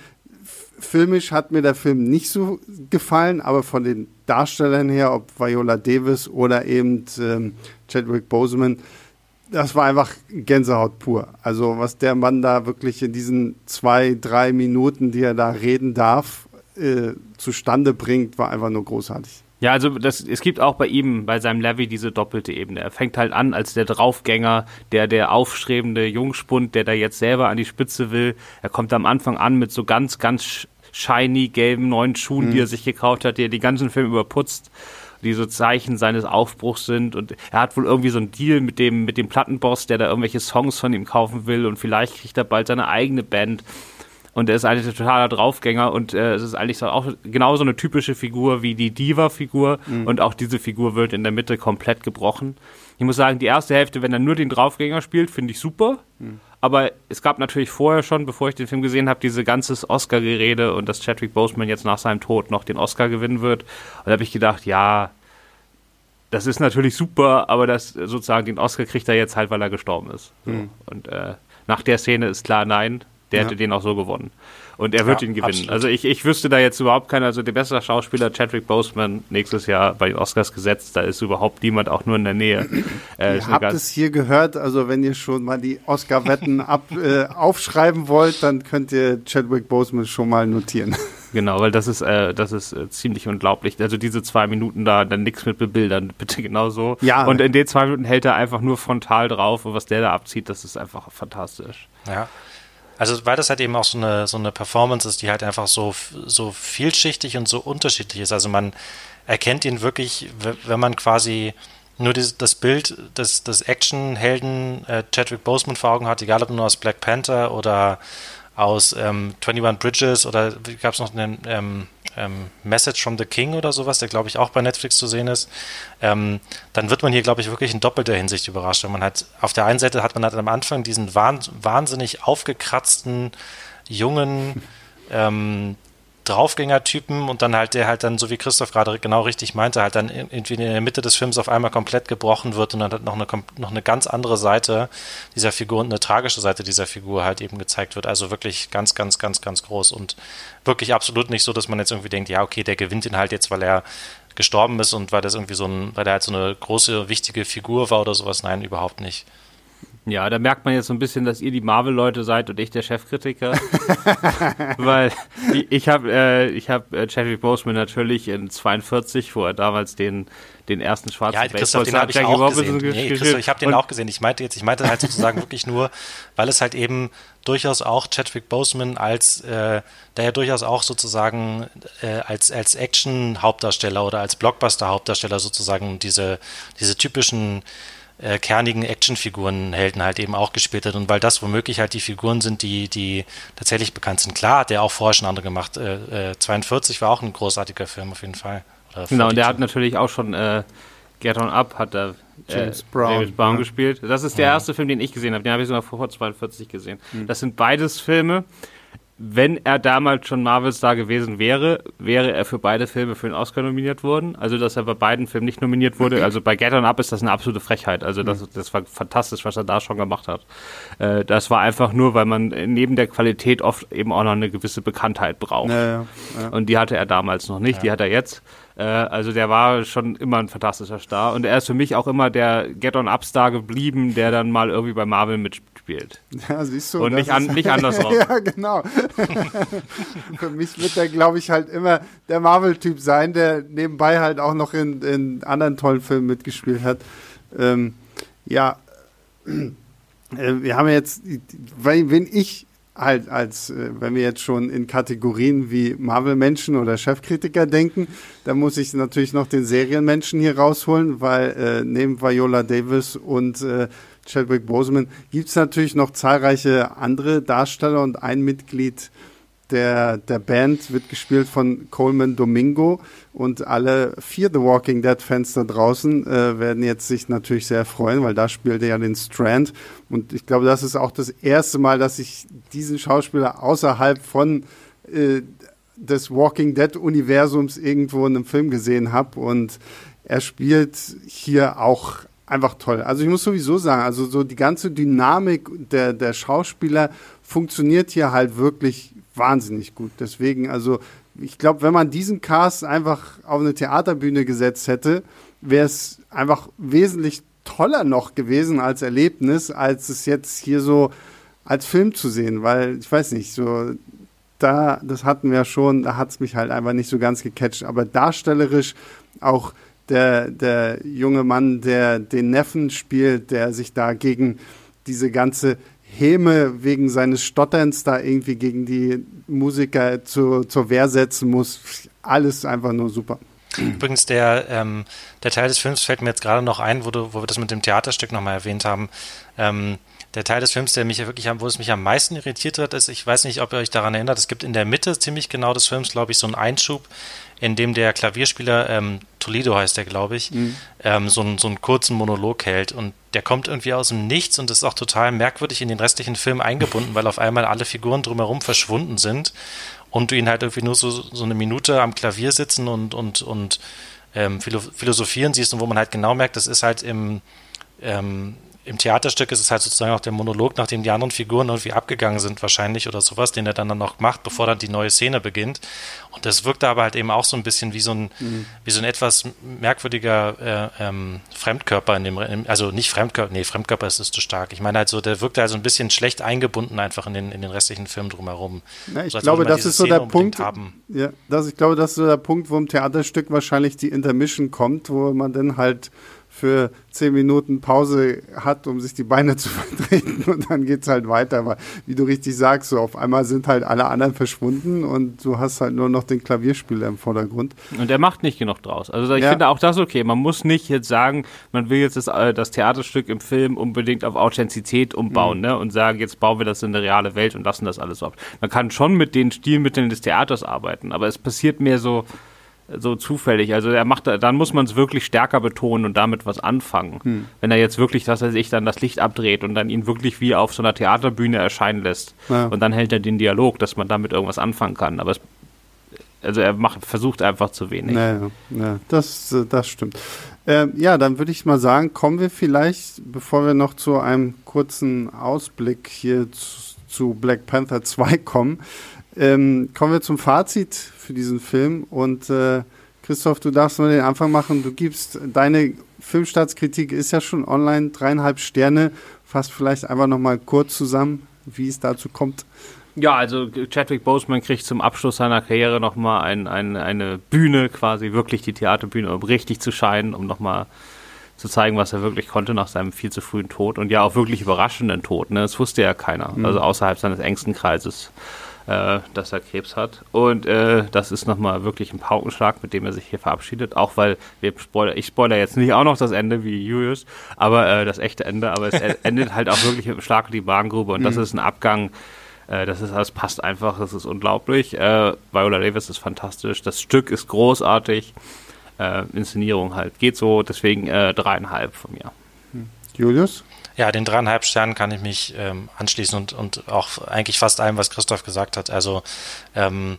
filmisch hat mir der Film nicht so gefallen, aber von den Darstellern her, ob Viola Davis oder eben ähm, Chadwick Boseman, das war einfach Gänsehaut pur. Also was der Mann da wirklich in diesen zwei, drei Minuten, die er da reden darf, äh, zustande bringt, war einfach nur großartig. Ja, also das, es gibt auch bei ihm, bei seinem Levy, diese doppelte Ebene. Er fängt halt an als der Draufgänger, der, der aufstrebende Jungspund, der da jetzt selber an die Spitze will. Er kommt am Anfang an mit so ganz, ganz shiny gelben neuen Schuhen, mhm. die er sich gekauft hat, die er den ganzen Film überputzt die so Zeichen seines Aufbruchs sind. Und er hat wohl irgendwie so einen Deal mit dem, mit dem Plattenboss, der da irgendwelche Songs von ihm kaufen will und vielleicht kriegt er bald seine eigene Band. Und er ist eigentlich ein totaler Draufgänger und äh, es ist eigentlich so auch genauso eine typische Figur wie die Diva-Figur mhm. und auch diese Figur wird in der Mitte komplett gebrochen. Ich muss sagen, die erste Hälfte, wenn er nur den Draufgänger spielt, finde ich super. Mhm. Aber es gab natürlich vorher schon, bevor ich den Film gesehen habe, diese ganze Oscar-Gerede und dass Chadwick Boseman jetzt nach seinem Tod noch den Oscar gewinnen wird. Und da habe ich gedacht, ja, das ist natürlich super, aber das sozusagen den Oscar kriegt er jetzt halt, weil er gestorben ist. Mhm. Und äh, nach der Szene ist klar, nein, der ja. hätte den auch so gewonnen. Und er wird ja, ihn gewinnen. Absolut. Also ich, ich wüsste da jetzt überhaupt keiner, also der beste Schauspieler Chadwick Boseman nächstes Jahr bei den Oscars gesetzt, da ist überhaupt niemand auch nur in der Nähe. [clears throat] Äh, ihr habt es hier gehört, also wenn ihr schon mal die Oscar-Wetten [laughs] äh, aufschreiben wollt, dann könnt ihr Chadwick Boseman schon mal notieren. [laughs] Genau, weil das ist, äh, das ist äh, ziemlich unglaublich. Also diese zwei Minuten da, dann nichts mit bebildern, [laughs] bitte genau so. Ja. Und in den zwei Minuten hält er einfach nur frontal drauf und was der da abzieht, das ist einfach fantastisch. Ja. Also weil das halt eben auch so eine, so eine Performance ist, die halt einfach so, so vielschichtig und so unterschiedlich ist. Also man erkennt ihn wirklich, wenn man quasi nur das, das Bild des, des Action-Helden äh, Chadwick Boseman vor Augen hat, egal ob nur aus Black Panther oder aus ähm, 21 Bridges oder gab es noch einen ähm, ähm, Message from the King oder sowas, der glaube ich auch bei Netflix zu sehen ist, ähm, dann wird man hier glaube ich wirklich in doppelter Hinsicht überrascht. Wenn man hat, auf der einen Seite hat man halt am Anfang diesen wahn, wahnsinnig aufgekratzten, jungen, ähm, Draufgänger-Typen und dann halt der halt dann, so wie Christoph gerade genau richtig meinte, halt dann irgendwie in der Mitte des Films auf einmal komplett gebrochen wird und dann hat noch eine, noch eine ganz andere Seite dieser Figur und eine tragische Seite dieser Figur halt eben gezeigt wird. Also wirklich ganz, ganz, ganz, ganz groß und wirklich absolut nicht so, dass man jetzt irgendwie denkt, ja, okay, der gewinnt ihn halt jetzt, weil er gestorben ist und weil das irgendwie so ein, weil er halt so eine große, wichtige Figur war oder sowas. Nein, überhaupt nicht. Ja, da merkt man jetzt so ein bisschen, dass ihr die Marvel-Leute seid und ich der Chefkritiker. [laughs] Weil ich, ich habe äh, ich hab äh, Chadwick Boseman natürlich in 42, wo er damals den, den ersten schwarzen ja, Christoph, den habe ich auch gesehen. Nee, Christoph, ich habe den auch gesehen. Ich meinte jetzt, ich meinte halt sozusagen wirklich nur, weil es halt eben durchaus auch Chadwick Boseman als, äh, der ja durchaus auch sozusagen äh, als, als Action-Hauptdarsteller oder als Blockbuster-Hauptdarsteller sozusagen diese, diese typischen äh, kernigen Actionfiguren Helden halt eben auch gespielt hat und weil das womöglich halt die Figuren sind, die, die tatsächlich bekannt sind. Klar hat der auch vorher schon andere gemacht. Äh, äh, 42 war auch ein großartiger Film auf jeden Fall. genau, und der hat natürlich auch schon äh, Get On Up hat er äh, James Brown, David Brown ja. gespielt. Das ist der ja. erste Film, den ich gesehen habe. Den habe ich sogar vor 42 gesehen. Mhm. Das sind beides Filme, wenn er damals schon Marvel-Star gewesen wäre, wäre er für beide Filme für den Oscar nominiert worden. Also, dass er bei beiden Filmen nicht nominiert wurde. Also bei Get On Up ist das eine absolute Frechheit. Also, das, das war fantastisch, was er da schon gemacht hat. Äh, das war einfach nur, weil man neben der Qualität oft eben auch noch eine gewisse Bekanntheit braucht. Ja, ja, ja. Und die hatte er damals noch nicht, die hat er jetzt. Äh, also der war schon immer ein fantastischer Star. Und er ist für mich auch immer der Get On Up Star geblieben, der dann mal irgendwie bei Marvel mitspielt spielt. Ja, siehst du. Und nicht, an, nicht andersrum. [laughs] ja, genau. [laughs] Für mich wird er, glaube ich, halt immer der Marvel-Typ sein, der nebenbei halt auch noch in, in anderen tollen Filmen mitgespielt hat. Ähm, ja, [clears throat] äh, wir haben jetzt, wenn ich halt als, äh, wenn wir jetzt schon in Kategorien wie Marvel-Menschen oder Chefkritiker denken, dann muss ich natürlich noch den Serienmenschen hier rausholen, weil äh, neben Viola Davis und äh, Chadwick Boseman, gibt es natürlich noch zahlreiche andere Darsteller und ein Mitglied der, der Band wird gespielt von Coleman Domingo. Und alle vier The Walking Dead Fans da draußen äh, werden jetzt sich natürlich sehr freuen, weil da spielt er ja den Strand. Und ich glaube, das ist auch das erste Mal, dass ich diesen Schauspieler außerhalb von äh, des Walking Dead Universums irgendwo in einem Film gesehen habe. Und er spielt hier auch einfach toll. Also ich muss sowieso sagen, also so die ganze Dynamik der, der Schauspieler funktioniert hier halt wirklich wahnsinnig gut. Deswegen, also ich glaube, wenn man diesen Cast einfach auf eine Theaterbühne gesetzt hätte, wäre es einfach wesentlich toller noch gewesen als Erlebnis, als es jetzt hier so als Film zu sehen, weil ich weiß nicht, so da, das hatten wir schon, da hat es mich halt einfach nicht so ganz gecatcht, aber darstellerisch auch der, der junge Mann, der den Neffen spielt, der sich da gegen diese ganze Häme wegen seines Stotterns da irgendwie gegen die Musiker zu, zur Wehr setzen muss. Alles einfach nur super. Übrigens, der, ähm, der Teil des Films fällt mir jetzt gerade noch ein, wo, du, wo wir das mit dem Theaterstück nochmal erwähnt haben. Ähm, der Teil des Films, der mich wirklich, wo es mich am meisten irritiert hat, ist, ich weiß nicht, ob ihr euch daran erinnert, es gibt in der Mitte ziemlich genau des Films, glaube ich, so einen Einschub, in dem der Klavierspieler, ähm, Toledo heißt der, glaube ich, mhm. ähm, so, einen, so einen kurzen Monolog hält. Und der kommt irgendwie aus dem Nichts und ist auch total merkwürdig in den restlichen Film eingebunden, weil auf einmal alle Figuren drumherum verschwunden sind und du ihn halt irgendwie nur so, so eine Minute am Klavier sitzen und, und, und ähm, philosophieren siehst und wo man halt genau merkt, das ist halt im, ähm, im Theaterstück ist es halt sozusagen auch der Monolog, nachdem die anderen Figuren irgendwie abgegangen sind, wahrscheinlich oder sowas, den er dann, dann noch macht, bevor dann die neue Szene beginnt. Und das wirkt aber halt eben auch so ein bisschen wie so ein, mhm. wie so ein etwas merkwürdiger äh, ähm, Fremdkörper in dem, also nicht Fremdkörper, nee, Fremdkörper ist, ist zu stark. Ich meine halt so, der wirkt halt so ein bisschen schlecht eingebunden einfach in den, in den restlichen Film drumherum. Ja, ich so, glaube, das ist so der Punkt. Ja, das, ich glaube, das ist so der Punkt, wo im Theaterstück wahrscheinlich die Intermission kommt, wo man dann halt für zehn Minuten Pause hat, um sich die Beine [laughs] zu vertreten und dann geht es halt weiter. Aber wie du richtig sagst, so auf einmal sind halt alle anderen verschwunden und du hast halt nur noch den Klavierspieler im Vordergrund. Und er macht nicht genug draus. Also ich ja. finde auch das okay. Man muss nicht jetzt sagen, man will jetzt das, äh, das Theaterstück im Film unbedingt auf Authentizität umbauen mhm. ne? und sagen, jetzt bauen wir das in eine reale Welt und lassen das alles auf. Man kann schon mit den Stilmitteln des Theaters arbeiten, aber es passiert mehr so, so zufällig. Also er macht, dann muss man es wirklich stärker betonen und damit was anfangen. Hm. Wenn er jetzt wirklich, dass er sich dann das Licht abdreht und dann ihn wirklich wie auf so einer Theaterbühne erscheinen lässt ja. und dann hält er den Dialog, dass man damit irgendwas anfangen kann. Aber es, also er macht, versucht einfach zu wenig. Ja, ja, das, das stimmt. Ähm, ja, dann würde ich mal sagen, kommen wir vielleicht, bevor wir noch zu einem kurzen Ausblick hier zu, zu Black Panther [laughs] 2 kommen, ähm, kommen wir zum Fazit für diesen Film. Und äh, Christoph, du darfst mal den Anfang machen. Du gibst deine Filmstartskritik ist ja schon online, dreieinhalb Sterne. Fass vielleicht einfach nochmal kurz zusammen, wie es dazu kommt. Ja, also Chadwick Boseman kriegt zum Abschluss seiner Karriere nochmal ein, ein, eine Bühne, quasi wirklich die Theaterbühne, um richtig zu scheinen, um nochmal zu zeigen, was er wirklich konnte nach seinem viel zu frühen Tod und ja auch wirklich überraschenden Tod. Ne? Das wusste ja keiner, mhm. also außerhalb seines engsten Kreises äh, dass er Krebs hat. Und äh, das ist nochmal wirklich ein Paukenschlag, mit dem er sich hier verabschiedet. Auch weil wir Spoiler, ich spoiler jetzt nicht auch noch das Ende wie Julius, aber äh, das echte Ende, aber es endet halt auch wirklich mit einem Schlag in die Bahngrube und mhm. das ist ein Abgang. Äh, das, ist, das passt einfach, das ist unglaublich. Äh, Viola Davis ist fantastisch, das Stück ist großartig. Äh, Inszenierung halt geht so, deswegen dreieinhalb von mir. Julius? Ja, den dreieinhalb Sternen kann ich mich ähm, anschließen und, und auch eigentlich fast allem, was Christoph gesagt hat. Also ähm,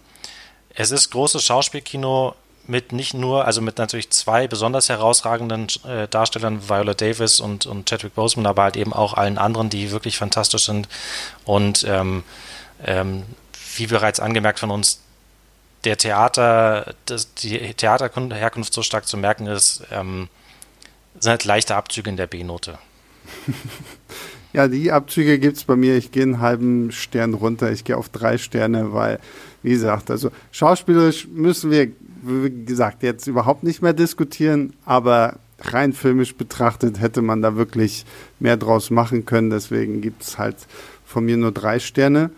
es ist großes Schauspielkino mit nicht nur, also mit natürlich zwei besonders herausragenden äh, Darstellern, Viola Davis und, und Chadwick Boseman, aber halt eben auch allen anderen, die wirklich fantastisch sind. Und ähm, ähm, wie bereits angemerkt von uns, der Theater, das, die Theaterherkunft so stark zu merken ist, ähm, sind halt leichte Abzüge in der B-Note. [laughs] ja, die Abzüge gibt es bei mir. Ich gehe einen halben Stern runter. Ich gehe auf drei Sterne, weil, wie gesagt, also schauspielerisch müssen wir, wie gesagt, jetzt überhaupt nicht mehr diskutieren, aber rein filmisch betrachtet hätte man da wirklich mehr draus machen können. Deswegen gibt es halt von mir nur drei Sterne.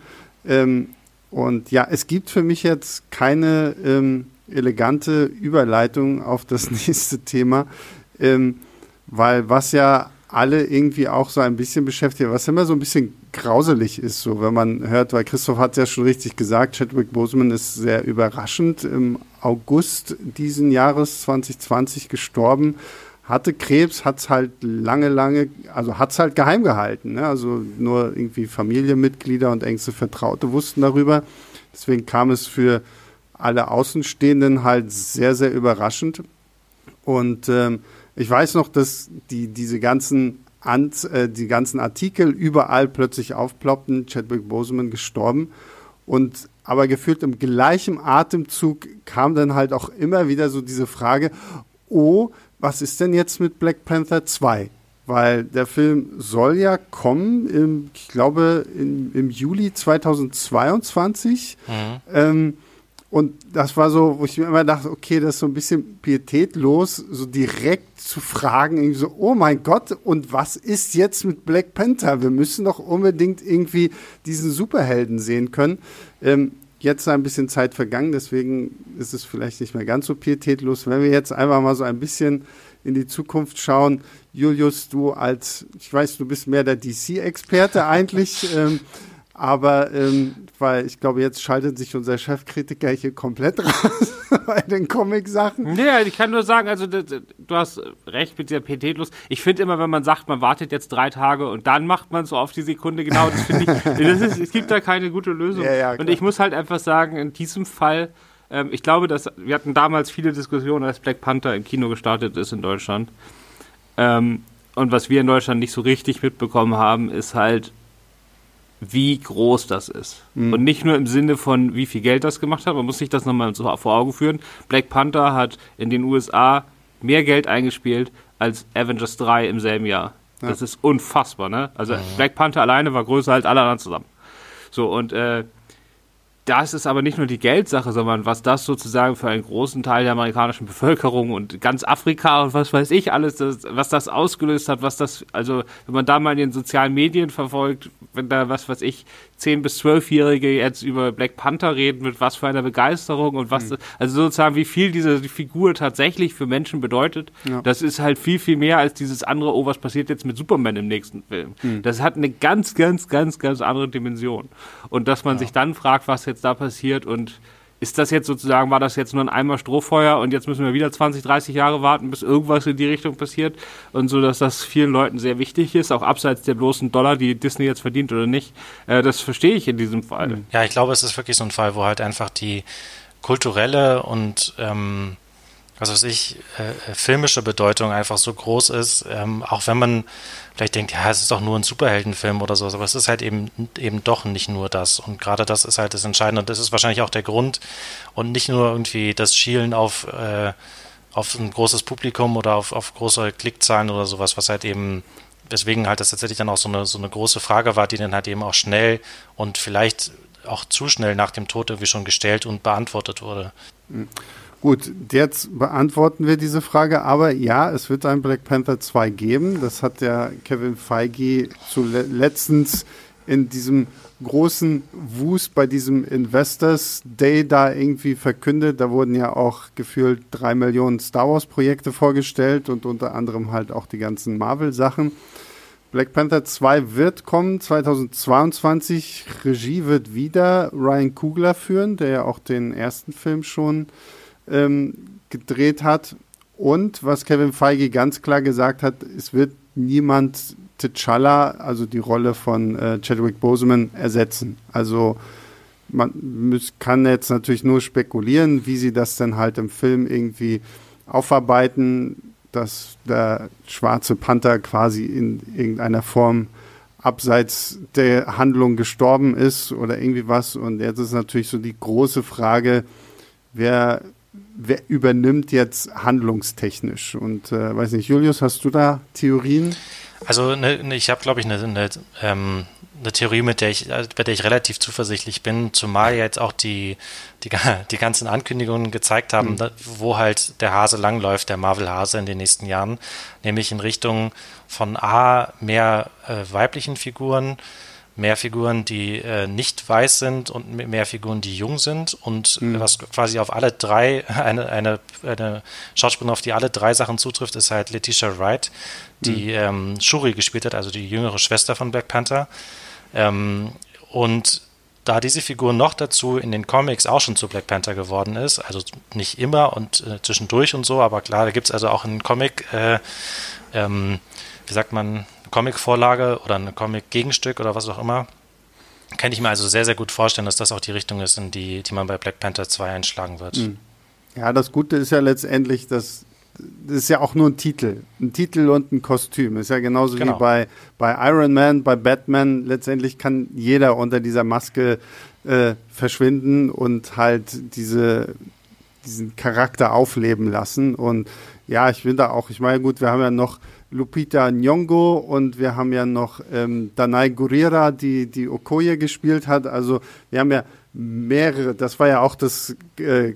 Ähm, und ja, es gibt für mich jetzt keine ähm, elegante Überleitung auf das [laughs] nächste Thema, ähm, weil was ja alle irgendwie auch so ein bisschen beschäftigt, was immer so ein bisschen grauselig ist, so wenn man hört, weil Christoph hat ja schon richtig gesagt, Chadwick Boseman ist sehr überraschend im August diesen Jahres 2020 gestorben, hatte Krebs, hat es halt lange, lange, also hat es halt geheim gehalten, ne? also nur irgendwie Familienmitglieder und engste Vertraute wussten darüber, deswegen kam es für alle Außenstehenden halt sehr, sehr überraschend. Und ähm, ich weiß noch, dass die, diese ganzen, Ant, äh, die ganzen Artikel überall plötzlich aufploppten, Chadwick Boseman gestorben. Und aber gefühlt im gleichen Atemzug kam dann halt auch immer wieder so diese Frage, oh, was ist denn jetzt mit Black Panther 2? Weil der Film soll ja kommen, im, ich glaube, in, im Juli 2022. Mhm. Ähm, und das war so, wo ich mir immer dachte, okay, das ist so ein bisschen pietätlos, so direkt zu fragen, irgendwie so, oh mein Gott, und was ist jetzt mit Black Panther? Wir müssen doch unbedingt irgendwie diesen Superhelden sehen können. Ähm, jetzt ein bisschen Zeit vergangen, deswegen ist es vielleicht nicht mehr ganz so pietätlos. Wenn wir jetzt einfach mal so ein bisschen in die Zukunft schauen, Julius, du als, ich weiß, du bist mehr der DC-Experte eigentlich, ähm, aber ähm, weil ich glaube, jetzt schaltet sich unser Chefkritiker hier komplett [laughs] raus bei den Comic-Sachen. Ja, ich kann nur sagen, also du hast recht mit dieser Pietätlos. Ich finde immer, wenn man sagt, man wartet jetzt drei Tage und dann macht man so auf die Sekunde genau, das finde ich, [laughs] das ist, es gibt da keine gute Lösung. Ja, ja, und ich muss halt einfach sagen, in diesem Fall, ähm, ich glaube, dass wir hatten damals viele Diskussionen, als Black Panther im Kino gestartet ist in Deutschland. Ähm, und was wir in Deutschland nicht so richtig mitbekommen haben, ist halt, wie groß das ist. Mhm. Und nicht nur im Sinne von, wie viel Geld das gemacht hat, man muss sich das nochmal so vor Augen führen. Black Panther hat in den USA mehr Geld eingespielt als Avengers 3 im selben Jahr. Ja. Das ist unfassbar, ne? Also ja. Black Panther alleine war größer als alle anderen zusammen. So, und äh, das ist aber nicht nur die Geldsache, sondern was das sozusagen für einen großen Teil der amerikanischen Bevölkerung und ganz Afrika und was weiß ich alles, das, was das ausgelöst hat, was das, also wenn man da mal in den sozialen Medien verfolgt, wenn da was weiß ich 10- bis 12-Jährige jetzt über Black Panther reden, mit was für einer Begeisterung und was, mhm. also sozusagen, wie viel diese Figur tatsächlich für Menschen bedeutet, ja. das ist halt viel, viel mehr als dieses andere, oh, was passiert jetzt mit Superman im nächsten Film. Mhm. Das hat eine ganz, ganz, ganz, ganz andere Dimension. Und dass man ja. sich dann fragt, was jetzt da passiert und ist das jetzt sozusagen, war das jetzt nur ein Eimer Strohfeuer und jetzt müssen wir wieder 20, 30 Jahre warten, bis irgendwas in die Richtung passiert und so, dass das vielen Leuten sehr wichtig ist, auch abseits der bloßen Dollar, die Disney jetzt verdient oder nicht. Äh, das verstehe ich in diesem Fall. Ja, ich glaube, es ist wirklich so ein Fall, wo halt einfach die kulturelle und ähm, was weiß ich, äh, filmische Bedeutung einfach so groß ist, ähm, auch wenn man vielleicht denkt, ja, es ist doch nur ein Superheldenfilm oder so, aber es ist halt eben, eben doch nicht nur das. Und gerade das ist halt das Entscheidende und das ist wahrscheinlich auch der Grund und nicht nur irgendwie das Schielen auf, äh, auf ein großes Publikum oder auf, auf große Klickzahlen oder sowas, was halt eben, weswegen halt das tatsächlich dann auch so eine, so eine große Frage war, die dann halt eben auch schnell und vielleicht auch zu schnell nach dem Tod irgendwie schon gestellt und beantwortet wurde. Mhm. Gut, jetzt beantworten wir diese Frage, aber ja, es wird ein Black Panther 2 geben. Das hat ja Kevin Feige zu letztens in diesem großen Wust bei diesem Investors Day da irgendwie verkündet. Da wurden ja auch gefühlt drei Millionen Star Wars Projekte vorgestellt und unter anderem halt auch die ganzen Marvel Sachen. Black Panther 2 wird kommen 2022. Regie wird wieder Ryan Kugler führen, der ja auch den ersten Film schon ähm, gedreht hat. Und was Kevin Feige ganz klar gesagt hat, es wird niemand T'Challa, also die Rolle von äh, Chadwick Boseman, ersetzen. Also man muss, kann jetzt natürlich nur spekulieren, wie sie das dann halt im Film irgendwie aufarbeiten, dass der schwarze Panther quasi in irgendeiner Form abseits der Handlung gestorben ist oder irgendwie was. Und jetzt ist natürlich so die große Frage, wer wer übernimmt jetzt handlungstechnisch? Und äh, weiß nicht, Julius, hast du da Theorien? Also ne, ne ich habe, glaube ich, eine, eine, ähm, eine, Theorie, mit der ich, bei der ich relativ zuversichtlich bin, zumal jetzt auch die, die, [laughs] die ganzen Ankündigungen gezeigt haben, mhm. wo halt der Hase langläuft, der Marvel-Hase in den nächsten Jahren, nämlich in Richtung von A, mehr äh, weiblichen Figuren, mehr Figuren, die äh, nicht weiß sind und mehr Figuren, die jung sind und mhm. was quasi auf alle drei, [laughs] eine, eine, eine Schauspielerin, auf die alle drei Sachen zutrifft, ist halt Letitia Wright, die mhm. ähm, Shuri gespielt hat, also die jüngere Schwester von Black Panther. Ähm, und da diese Figur noch dazu in den Comics auch schon zu Black Panther geworden ist, also nicht immer und äh, zwischendurch und so, aber klar, da gibt es also auch einen Comic, äh, ähm, wie sagt man, Comic-Vorlage oder ein Comic-Gegenstück oder was auch immer, kann ich mir also sehr, sehr gut vorstellen, dass das auch die Richtung ist, in die, die man bei Black Panther 2 einschlagen wird. Hm. Ja, das Gute ist ja letztendlich, dass das ist ja auch nur ein Titel. Ein Titel und ein Kostüm. Ist ja genauso genau. wie bei, bei Iron Man, bei Batman. Letztendlich kann jeder unter dieser Maske äh, verschwinden und halt diese, diesen Charakter aufleben lassen. Und ja, ich bin da auch, ich meine, gut, wir haben ja noch Lupita Nyong'o und wir haben ja noch ähm, Danai Gurira, die die Okoye gespielt hat. Also wir haben ja mehrere. Das war ja auch das äh,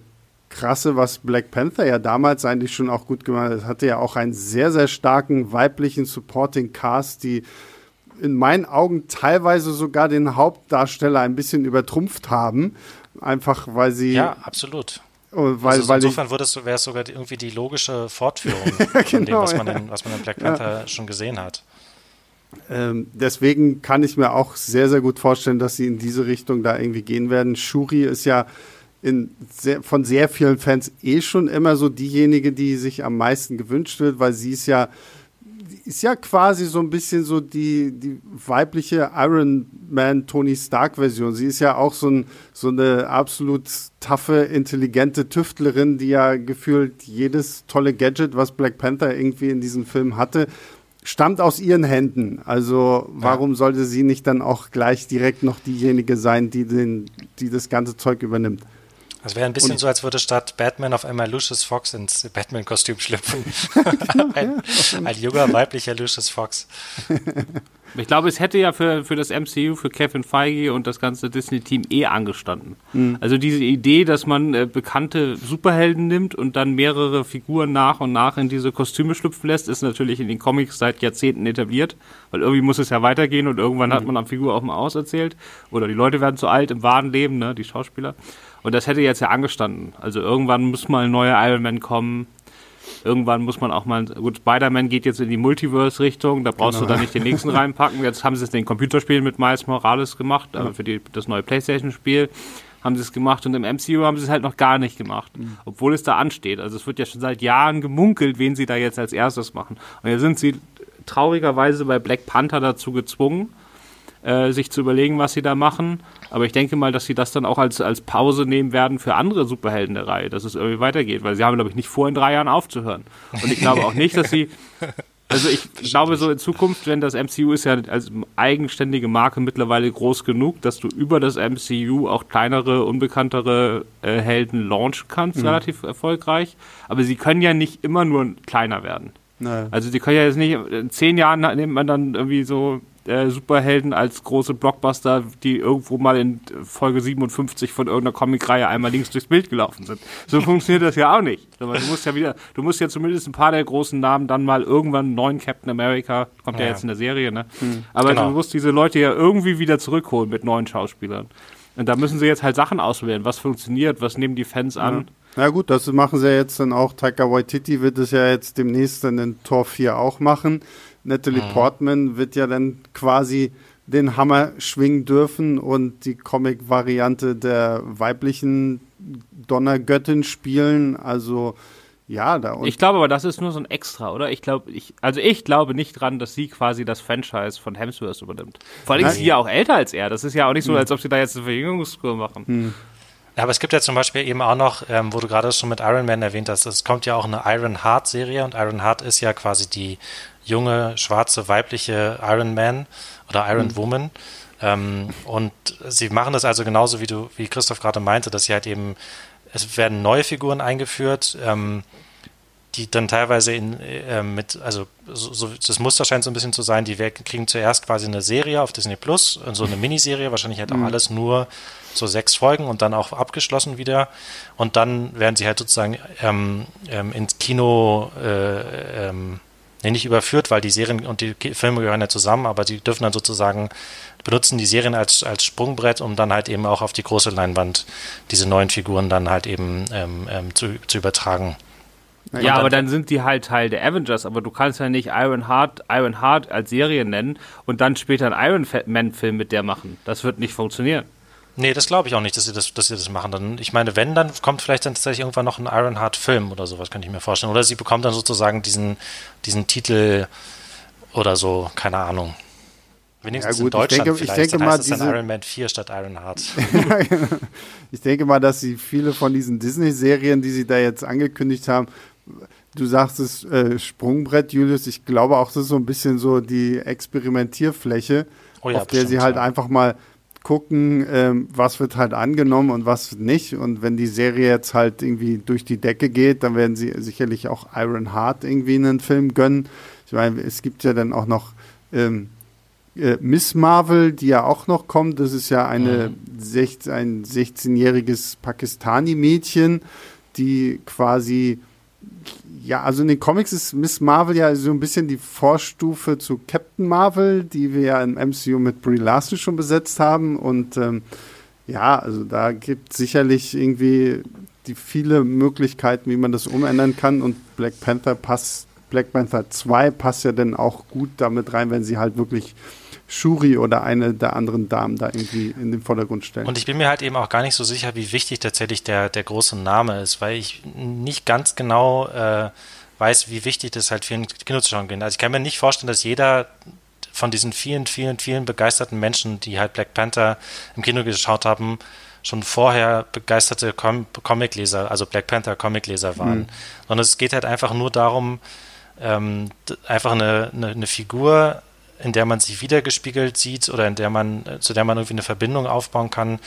Krasse, was Black Panther ja damals eigentlich schon auch gut gemacht hat. Es hatte ja auch einen sehr, sehr starken weiblichen Supporting Cast, die in meinen Augen teilweise sogar den Hauptdarsteller ein bisschen übertrumpft haben. Einfach weil sie. Ja, absolut. Oh, weil, also weil insofern wäre es sogar die, irgendwie die logische Fortführung ja, [laughs] von dem, was man, in, was man in Black Panther ja. schon gesehen hat. Ähm, deswegen kann ich mir auch sehr, sehr gut vorstellen, dass sie in diese Richtung da irgendwie gehen werden. Shuri ist ja sehr, von sehr vielen Fans eh schon immer so diejenige, die sich am meisten gewünscht wird, weil sie ist ja ist ja quasi so ein bisschen so die, die weibliche Iron Man Tony Stark Version. Sie ist ja auch so, ein, so eine absolut taffe, intelligente Tüftlerin, die ja gefühlt jedes tolle Gadget, was Black Panther irgendwie in diesem Film hatte, stammt aus ihren Händen. Also warum ja. sollte sie nicht dann auch gleich direkt noch diejenige sein, die, den, die das ganze Zeug übernimmt? Das wäre ein bisschen und, so, als würde statt Batman auf einmal Lucius Fox ins Batman-Kostüm schlüpfen. [laughs] ein, ein, junger weiblicher Lucius Fox. [laughs] Ich glaube, es hätte ja für, für das MCU, für Kevin Feige und das ganze Disney-Team eh angestanden. Mhm. Also diese Idee, dass man äh, bekannte Superhelden nimmt und dann mehrere Figuren nach und nach in diese Kostüme schlüpfen lässt, ist natürlich in den Comics seit Jahrzehnten etabliert, weil irgendwie muss es ja weitergehen und irgendwann mhm. hat man am Figur auch mal auserzählt. Oder die Leute werden zu alt im wahren Leben, ne, die Schauspieler. Und das hätte jetzt ja angestanden. Also irgendwann muss mal ein neuer Iron Man kommen. Irgendwann muss man auch mal, gut, Spider-Man geht jetzt in die Multiverse-Richtung, da brauchst genau. du da nicht den nächsten [laughs] reinpacken. Jetzt haben sie es in den Computerspielen mit Miles Morales gemacht, ja. aber für die, das neue Playstation-Spiel haben sie es gemacht und im MCU haben sie es halt noch gar nicht gemacht, mhm. obwohl es da ansteht. Also es wird ja schon seit Jahren gemunkelt, wen sie da jetzt als erstes machen. Und jetzt sind sie traurigerweise bei Black Panther dazu gezwungen, äh, sich zu überlegen, was sie da machen. Aber ich denke mal, dass sie das dann auch als, als Pause nehmen werden für andere Superhelden der Reihe, dass es irgendwie weitergeht, weil sie haben, glaube ich, nicht vor, in drei Jahren aufzuhören. Und ich glaube auch nicht, dass sie. [laughs] Also ich glaube so in Zukunft, wenn das MCU ist ja als eigenständige Marke mittlerweile groß genug, dass du über das MCU auch kleinere, unbekannte äh, Helden launchen kannst, mhm. relativ erfolgreich. Aber sie können ja nicht immer nur kleiner werden. Nein. Also sie können ja jetzt nicht, in zehn Jahren nimmt man dann irgendwie so äh, Superhelden als große Blockbuster, die irgendwo mal in Folge 57 von irgendeiner Comicreihe einmal links durchs Bild gelaufen sind. So [laughs] funktioniert das ja auch nicht. Du musst ja wieder, du musst ja zumindest ein paar der großen Namen dann mal irgendwann einen neuen Captain America, kommt ja, ja jetzt in der Serie, ne? Mhm. Aber genau. du musst diese Leute ja irgendwie wieder zurückholen mit neuen Schauspielern. Und da müssen sie jetzt halt Sachen auswählen, was funktioniert, was nehmen die Fans an. Ja. gut, das machen sie ja jetzt dann auch. Taika Waititi wird es ja jetzt demnächst dann in Tor 4 auch machen. Natalie mhm. Portman wird ja dann quasi den Hammer schwingen dürfen und die Comic-Variante der weiblichen Donnergöttin spielen. Also ja, da Ich glaube aber, das ist nur so ein Extra, oder? Ich glaube, ich, also ich glaube nicht dran, dass sie quasi das Franchise von Hemsworth übernimmt. Vor allem ist sie ja auch älter als er. Das ist ja auch nicht so, hm. als ob sie da jetzt eine Verjüngungskur machen. Hm. Ja, aber es gibt ja zum Beispiel eben auch noch, ähm, wo du gerade schon mit Iron Man erwähnt hast, es kommt ja auch eine Iron Heart Serie und Iron Heart ist ja quasi die junge, schwarze, weibliche Iron Man oder Iron mhm. Woman. Ähm, und sie machen das also genauso, wie du, wie Christoph gerade meinte, dass sie halt eben, es werden neue Figuren eingeführt, ähm, die dann teilweise in, äh, mit, also so, so, das Muster scheint so ein bisschen zu sein, die kriegen zuerst quasi eine Serie auf Disney Plus, so eine Miniserie, wahrscheinlich halt auch mhm. alles nur so sechs Folgen und dann auch abgeschlossen wieder. Und dann werden sie halt sozusagen ähm, ähm, ins Kino äh, ähm, nee, nicht überführt, weil die Serien und die Filme gehören ja zusammen, aber sie dürfen dann sozusagen benutzen die Serien als, als Sprungbrett, um dann halt eben auch auf die große Leinwand diese neuen Figuren dann halt eben ähm, ähm, zu, zu übertragen. Ja, aber dann sind die halt Teil der Avengers, aber du kannst ja nicht Iron Heart, Iron Heart als Serie nennen und dann später einen Iron Man-Film mit der machen. Das wird nicht funktionieren. Nee, das glaube ich auch nicht, dass sie das, dass sie das machen. Dann, ich meine, wenn, dann kommt vielleicht dann tatsächlich irgendwann noch ein Ironheart-Film oder sowas, könnte ich mir vorstellen. Oder sie bekommt dann sozusagen diesen, diesen Titel oder so, keine Ahnung. Wenigstens ja, gut, in Deutschland ich denke, vielleicht. Ich denke dann mal, heißt es dann Iron Man 4 statt Ironheart. [laughs] ich denke mal, dass sie viele von diesen Disney-Serien, die sie da jetzt angekündigt haben, du sagst es äh, Sprungbrett, Julius, ich glaube auch, das ist so ein bisschen so die Experimentierfläche, oh ja, auf der sie halt ja. einfach mal gucken, ähm, was wird halt angenommen und was nicht. Und wenn die Serie jetzt halt irgendwie durch die Decke geht, dann werden sie sicherlich auch Iron Heart irgendwie einen Film gönnen. Ich meine, es gibt ja dann auch noch ähm, äh, Miss Marvel, die ja auch noch kommt. Das ist ja eine mhm. 16, ein 16-jähriges Pakistani-Mädchen, die quasi ja, also in den Comics ist Miss Marvel ja so ein bisschen die Vorstufe zu Captain Marvel, die wir ja im MCU mit Brie Larson schon besetzt haben. Und ähm, Ja, also da gibt es sicherlich irgendwie die viele Möglichkeiten, wie man das umändern kann und Black Panther passt, Black Panther 2 passt ja dann auch gut damit rein, wenn sie halt wirklich Shuri oder eine der anderen Damen da irgendwie in den Vordergrund stellen. Und ich bin mir halt eben auch gar nicht so sicher, wie wichtig tatsächlich der, der große Name ist, weil ich nicht ganz genau äh, weiß, wie wichtig das halt vielen Kinozuschauern geht. Also ich kann mir nicht vorstellen, dass jeder von diesen vielen, vielen, vielen begeisterten Menschen, die halt Black Panther im Kino geschaut haben, schon vorher begeisterte Com Comicleser, also Black Panther Comicleser waren. Mhm. Sondern es geht halt einfach nur darum, ähm, einfach eine, eine, eine, Figur, in der man sich wiedergespiegelt sieht oder in der man, zu der man irgendwie eine Verbindung aufbauen kann.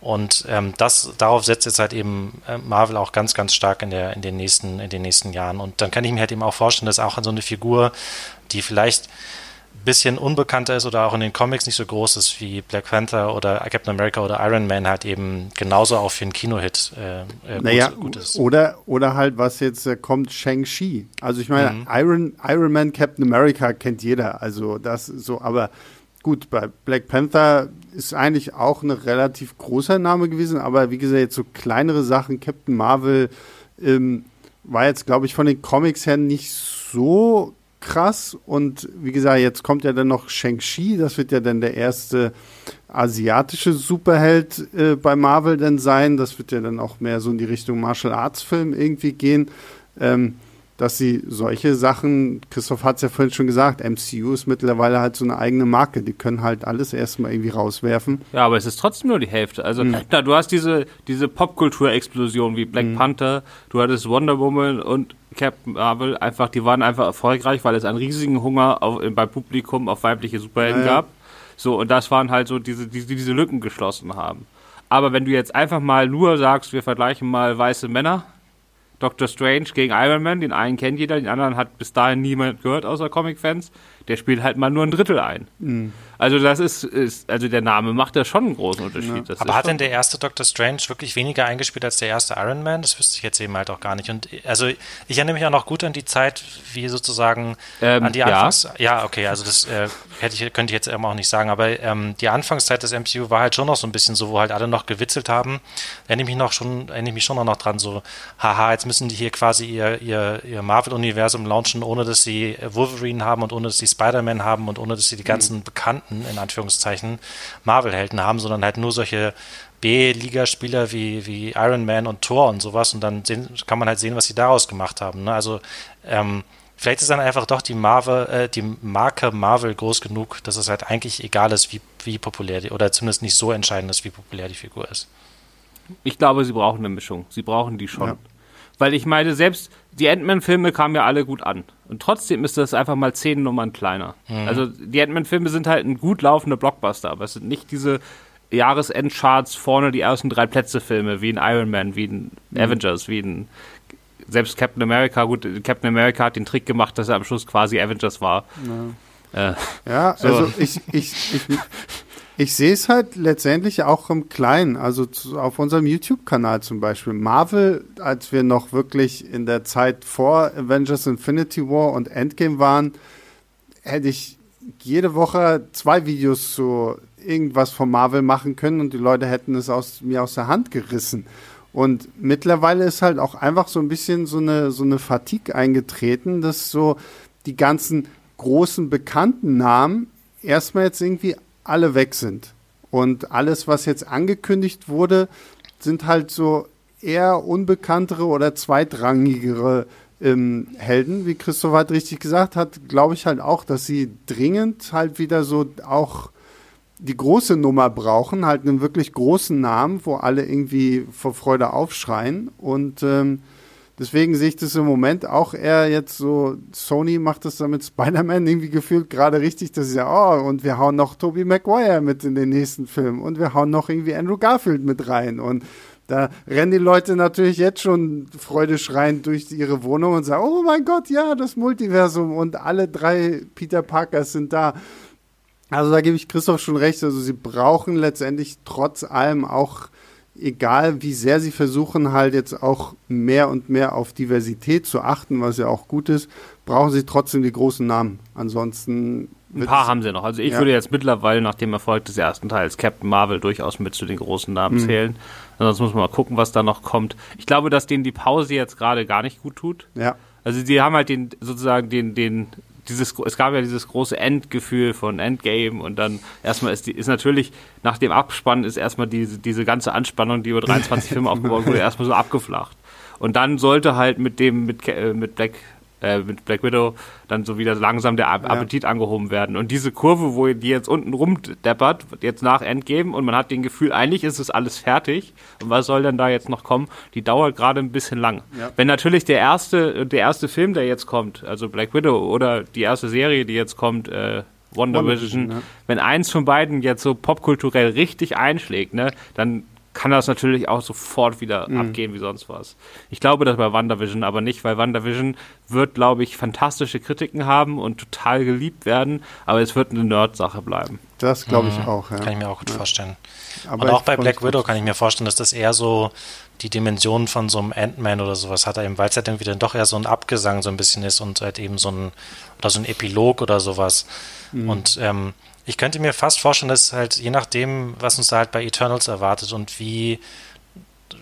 Und ähm, das, darauf setzt jetzt halt eben äh, Marvel auch ganz, ganz stark in, der, in, den nächsten, in den nächsten Jahren. Und dann kann ich mir halt eben auch vorstellen, dass auch so eine Figur, die vielleicht bisschen unbekannter ist oder auch in den Comics nicht so groß ist wie Black Panther oder Captain America oder Iron Man halt eben genauso auch für einen Kinohit äh, äh, naja, gut, ist. Oder, oder halt, was jetzt äh, kommt, Shang-Chi. Also ich meine, mhm. Iron, Iron Man, Captain America kennt jeder. Also das so, aber gut, bei Black Panther ist eigentlich auch ein relativ großer Name gewesen, aber wie gesagt, jetzt so kleinere Sachen, Captain Marvel ähm, war jetzt, glaube ich, von den Comics her nicht so krass. Und wie gesagt, jetzt kommt ja dann noch Shang-Chi, das wird ja dann der erste asiatische Superheld äh, bei Marvel dann sein. Das wird ja dann auch mehr so in die Richtung Martial Arts Film irgendwie gehen. Ähm, dass sie solche Sachen, Christoph hat es ja vorhin schon gesagt, MCU ist mittlerweile halt so eine eigene Marke, die können halt alles erstmal irgendwie rauswerfen. Ja, aber es ist trotzdem nur die Hälfte. Also [laughs] mhm. klar, du hast diese, diese Popkultur-Explosion wie Black mhm. Panther, du hattest Wonder Woman und Captain Marvel, einfach, die waren einfach erfolgreich, weil es einen riesigen Hunger auf, beim Publikum auf weibliche Superhelden ja, ja. gab. So, und das waren halt so diese, die, die diese Lücken geschlossen haben. Aber wenn du jetzt einfach mal nur sagst, wir vergleichen mal weiße Männer Doctor Strange gegen Iron Man, den einen kennt jeder, den anderen hat bis dahin niemand gehört außer Comic-Fans. Der spielt halt mal nur ein Drittel ein. Mhm. Also das ist, ist, also der Name macht da schon einen großen Unterschied. Ja. Aber hat denn der erste Doctor Strange wirklich weniger eingespielt als der erste Iron Man? Das wüsste ich jetzt eben halt auch gar nicht. Und also ich erinnere mich auch noch gut an die Zeit, wie sozusagen ähm, an die Anfangs. Ja. ja, okay, also das äh, hätte ich, könnte ich jetzt eben auch nicht sagen. Aber ähm, die Anfangszeit des MCU war halt schon noch so ein bisschen so, wo halt alle noch gewitzelt haben. Erinnere ich mich noch schon, erinnere ich mich schon noch dran, so, haha, jetzt müssen die hier quasi ihr, ihr, ihr Marvel-Universum launchen, ohne dass sie Wolverine haben und ohne dass sie Spider-Man haben und ohne dass sie die ganzen mhm. Bekannten Helden, in Anführungszeichen, Marvel-Helden haben, sondern halt nur solche B-Liga-Spieler wie, wie Iron Man und Thor und sowas und dann sehen, kann man halt sehen, was sie daraus gemacht haben. Ne? Also ähm, vielleicht ist dann einfach doch die Marvel, äh, die Marke Marvel groß genug, dass es halt eigentlich egal ist, wie, wie populär die, oder zumindest nicht so entscheidend ist, wie populär die Figur ist. Ich glaube, sie brauchen eine Mischung. Sie brauchen die schon. Ja. Weil ich meine, selbst die Ant-Man-Filme kamen ja alle gut an. Und trotzdem ist das einfach mal zehn Nummern kleiner. Mhm. Also die Ant-Man-Filme sind halt ein gut laufender Blockbuster, aber es sind nicht diese Jahresendcharts vorne die ersten drei Plätze-Filme, wie ein Iron Man, wie ein mhm. Avengers, wie ein selbst Captain America, gut, Captain America hat den Trick gemacht, dass er am Schluss quasi Avengers war. Ja, äh, ja so. also ich, ich, ich, ich sehe es halt letztendlich auch im Kleinen, also zu, auf unserem YouTube-Kanal zum Beispiel. Marvel, als wir noch wirklich in der Zeit vor Avengers Infinity War und Endgame waren, hätte ich jede Woche zwei Videos zu irgendwas von Marvel machen können und die Leute hätten es aus, mir aus der Hand gerissen. Und mittlerweile ist halt auch einfach so ein bisschen so eine, so eine Fatigue eingetreten, dass so die ganzen großen bekannten Namen erstmal jetzt irgendwie alle weg sind. Und alles, was jetzt angekündigt wurde, sind halt so eher unbekanntere oder zweitrangigere ähm, Helden, wie Christoph halt richtig gesagt hat, glaube ich halt auch, dass sie dringend halt wieder so auch die große Nummer brauchen, halt einen wirklich großen Namen, wo alle irgendwie vor Freude aufschreien. Und ähm, Deswegen sehe ich das im Moment auch eher jetzt so, Sony macht das da mit Spider-Man irgendwie gefühlt gerade richtig, dass sie sagen, oh, und wir hauen noch Tobey Maguire mit in den nächsten Film und wir hauen noch irgendwie Andrew Garfield mit rein und da rennen die Leute natürlich jetzt schon freudeschreiend durch ihre Wohnung und sagen, oh mein Gott, ja, das Multiversum und alle drei Peter Parkers sind da. Also da gebe ich Christoph schon recht, also sie brauchen letztendlich trotz allem auch egal wie sehr sie versuchen, halt jetzt auch mehr und mehr auf Diversität zu achten, was ja auch gut ist, brauchen sie trotzdem die großen Namen. Ansonsten Ein paar haben sie noch. Also ich ja. würde jetzt mittlerweile nach dem Erfolg des ersten Teils Captain Marvel durchaus mit zu den großen Namen mhm. zählen. Sonst muss man mal gucken, was da noch kommt. Ich glaube, dass denen die Pause jetzt gerade gar nicht gut tut. Ja. Also die haben halt den sozusagen den den dieses es gab ja dieses große Endgefühl von Endgame und dann erstmal ist die ist natürlich nach dem Abspann ist erstmal diese diese ganze Anspannung, die über 23 Filme aufgebaut wurde, erstmal so abgeflacht. Und dann sollte halt mit dem mit äh, mit Black äh, mit Black Widow dann so wieder langsam der Appetit ja. angehoben werden. Und diese Kurve, wo die jetzt unten rumdeppert, jetzt nach Endgame und man hat den Gefühl, eigentlich ist es alles fertig und was soll denn da jetzt noch kommen, die dauert gerade ein bisschen lang. Ja. Wenn natürlich der erste, der erste Film, der jetzt kommt, also Black Widow oder die erste Serie, die jetzt kommt, äh, Wonder, Wonder Vision, ja. wenn eins von beiden jetzt so popkulturell richtig einschlägt, ne, dann kann das natürlich auch sofort wieder mhm. abgehen wie sonst was. Ich glaube das bei WandaVision aber nicht, weil WandaVision wird, glaube ich, fantastische Kritiken haben und total geliebt werden, aber es wird eine Nerd-Sache bleiben. Das glaube ich mhm. auch, ja. Kann ich mir auch gut ja. vorstellen. Aber und auch bei Black Widow kann ich mir vorstellen, dass das eher so die Dimension von so einem Ant-Man oder sowas hat, weil es halt dann wieder doch eher so ein Abgesang so ein bisschen ist und halt eben so ein, oder so ein Epilog oder sowas. Mhm. Und ähm, ich könnte mir fast vorstellen, dass halt je nachdem, was uns da halt bei Eternals erwartet und wie,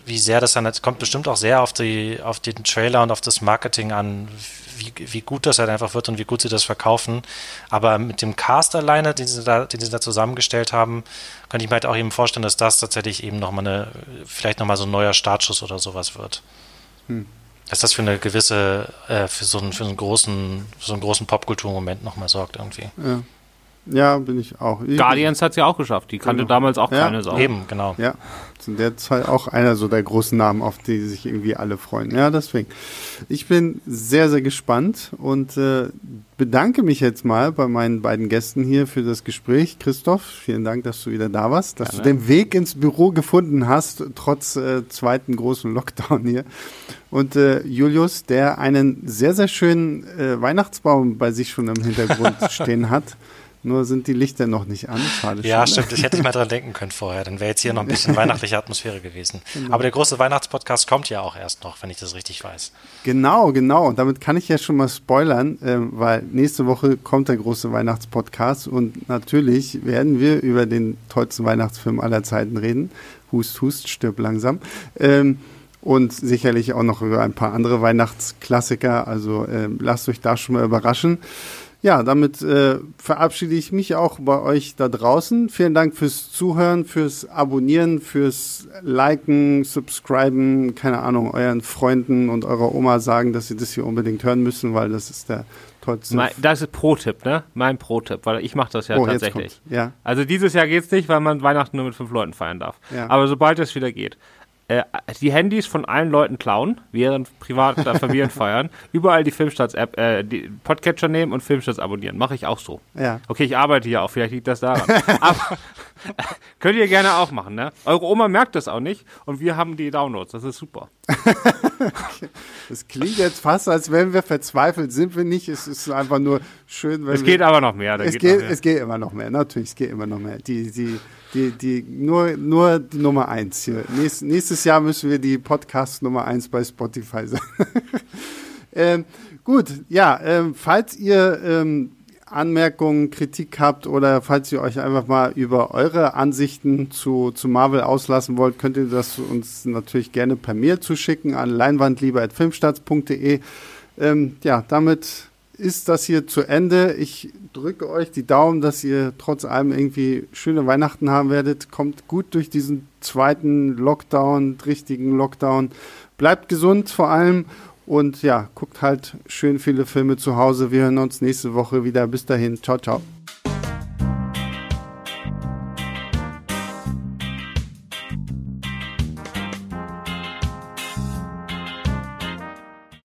wie sehr das dann, das kommt bestimmt auch sehr auf, die, auf den Trailer und auf das Marketing an, wie, wie gut das halt einfach wird und wie gut sie das verkaufen. Aber mit dem Cast alleine, den sie da, den sie da zusammengestellt haben, könnte ich mir halt auch eben vorstellen, dass das tatsächlich eben nochmal eine, vielleicht nochmal so ein neuer Startschuss oder sowas wird. Hm. Dass das für eine gewisse, äh, für so einen, für einen großen, für so einen großen Popkulturmoment nochmal sorgt irgendwie. Ja. Ja, bin ich auch. Ich Guardians hat es ja auch geschafft. Die kannte genau. damals auch ja. keine Sau. Eben, genau. Ja, zu der Zeit auch einer so der großen Namen, auf die sich irgendwie alle freuen. Ja, deswegen. Ich bin sehr, sehr gespannt und äh, bedanke mich jetzt mal bei meinen beiden Gästen hier für das Gespräch. Christoph, vielen Dank, dass du wieder da warst, dass ja, du den Weg ins Büro gefunden hast, trotz äh, zweiten großen Lockdown hier. Und äh, Julius, der einen sehr, sehr schönen äh, Weihnachtsbaum bei sich schon im Hintergrund [laughs] stehen hat. Nur sind die Lichter noch nicht an. Schade ja, stimmt. Ich hätte ich mal dran [laughs] denken können vorher. Dann wäre jetzt hier noch ein bisschen weihnachtliche Atmosphäre gewesen. Genau. Aber der große Weihnachtspodcast kommt ja auch erst noch, wenn ich das richtig weiß. Genau, genau. Und damit kann ich ja schon mal spoilern, äh, weil nächste Woche kommt der große Weihnachtspodcast und natürlich werden wir über den tollsten Weihnachtsfilm aller Zeiten reden. Hust, hust, stirb langsam. Ähm, und sicherlich auch noch über ein paar andere Weihnachtsklassiker. Also äh, lasst euch da schon mal überraschen. Ja, damit äh, verabschiede ich mich auch bei euch da draußen. Vielen Dank fürs Zuhören, fürs Abonnieren, fürs Liken, Subscriben, keine Ahnung, euren Freunden und eurer Oma sagen, dass sie das hier unbedingt hören müssen, weil das ist der tollste. Mein, das ist Pro-Tipp, ne? Mein Pro-Tipp, weil ich mache das ja oh, tatsächlich. Ja. Also dieses Jahr geht's nicht, weil man Weihnachten nur mit fünf Leuten feiern darf. Ja. Aber sobald es wieder geht, äh, die Handys von allen Leuten klauen, während privater Familien [laughs] feiern, überall die Filmstarts-App, äh, die Podcatcher nehmen und Filmstarts abonnieren. Mache ich auch so. Ja. Okay, ich arbeite hier auch, vielleicht liegt das daran. [laughs] Aber [laughs] könnt ihr gerne auch machen, ne? Eure Oma merkt das auch nicht und wir haben die Downloads, das ist super. das klingt jetzt fast, als wären wir verzweifelt, sind wir nicht. Es ist einfach nur schön, wenn Es geht aber noch mehr. Es geht, geht mehr. es geht immer noch mehr, natürlich, es geht immer noch mehr. Die, die, die, die, nur, nur die Nummer eins hier. Nächst, nächstes Jahr müssen wir die Podcast Nummer eins bei Spotify sein. [laughs] ähm, gut, ja, ähm, falls ihr ähm, Anmerkungen, Kritik habt oder falls ihr euch einfach mal über eure Ansichten zu, zu Marvel auslassen wollt, könnt ihr das uns natürlich gerne per Mail zuschicken an leinwandlieber.filmstarts.de. Ähm, ja, damit ist das hier zu Ende. Ich drücke euch die Daumen, dass ihr trotz allem irgendwie schöne Weihnachten haben werdet. Kommt gut durch diesen zweiten Lockdown, richtigen Lockdown. Bleibt gesund vor allem und ja, guckt halt schön viele Filme zu Hause. Wir hören uns nächste Woche wieder. Bis dahin. Ciao, ciao.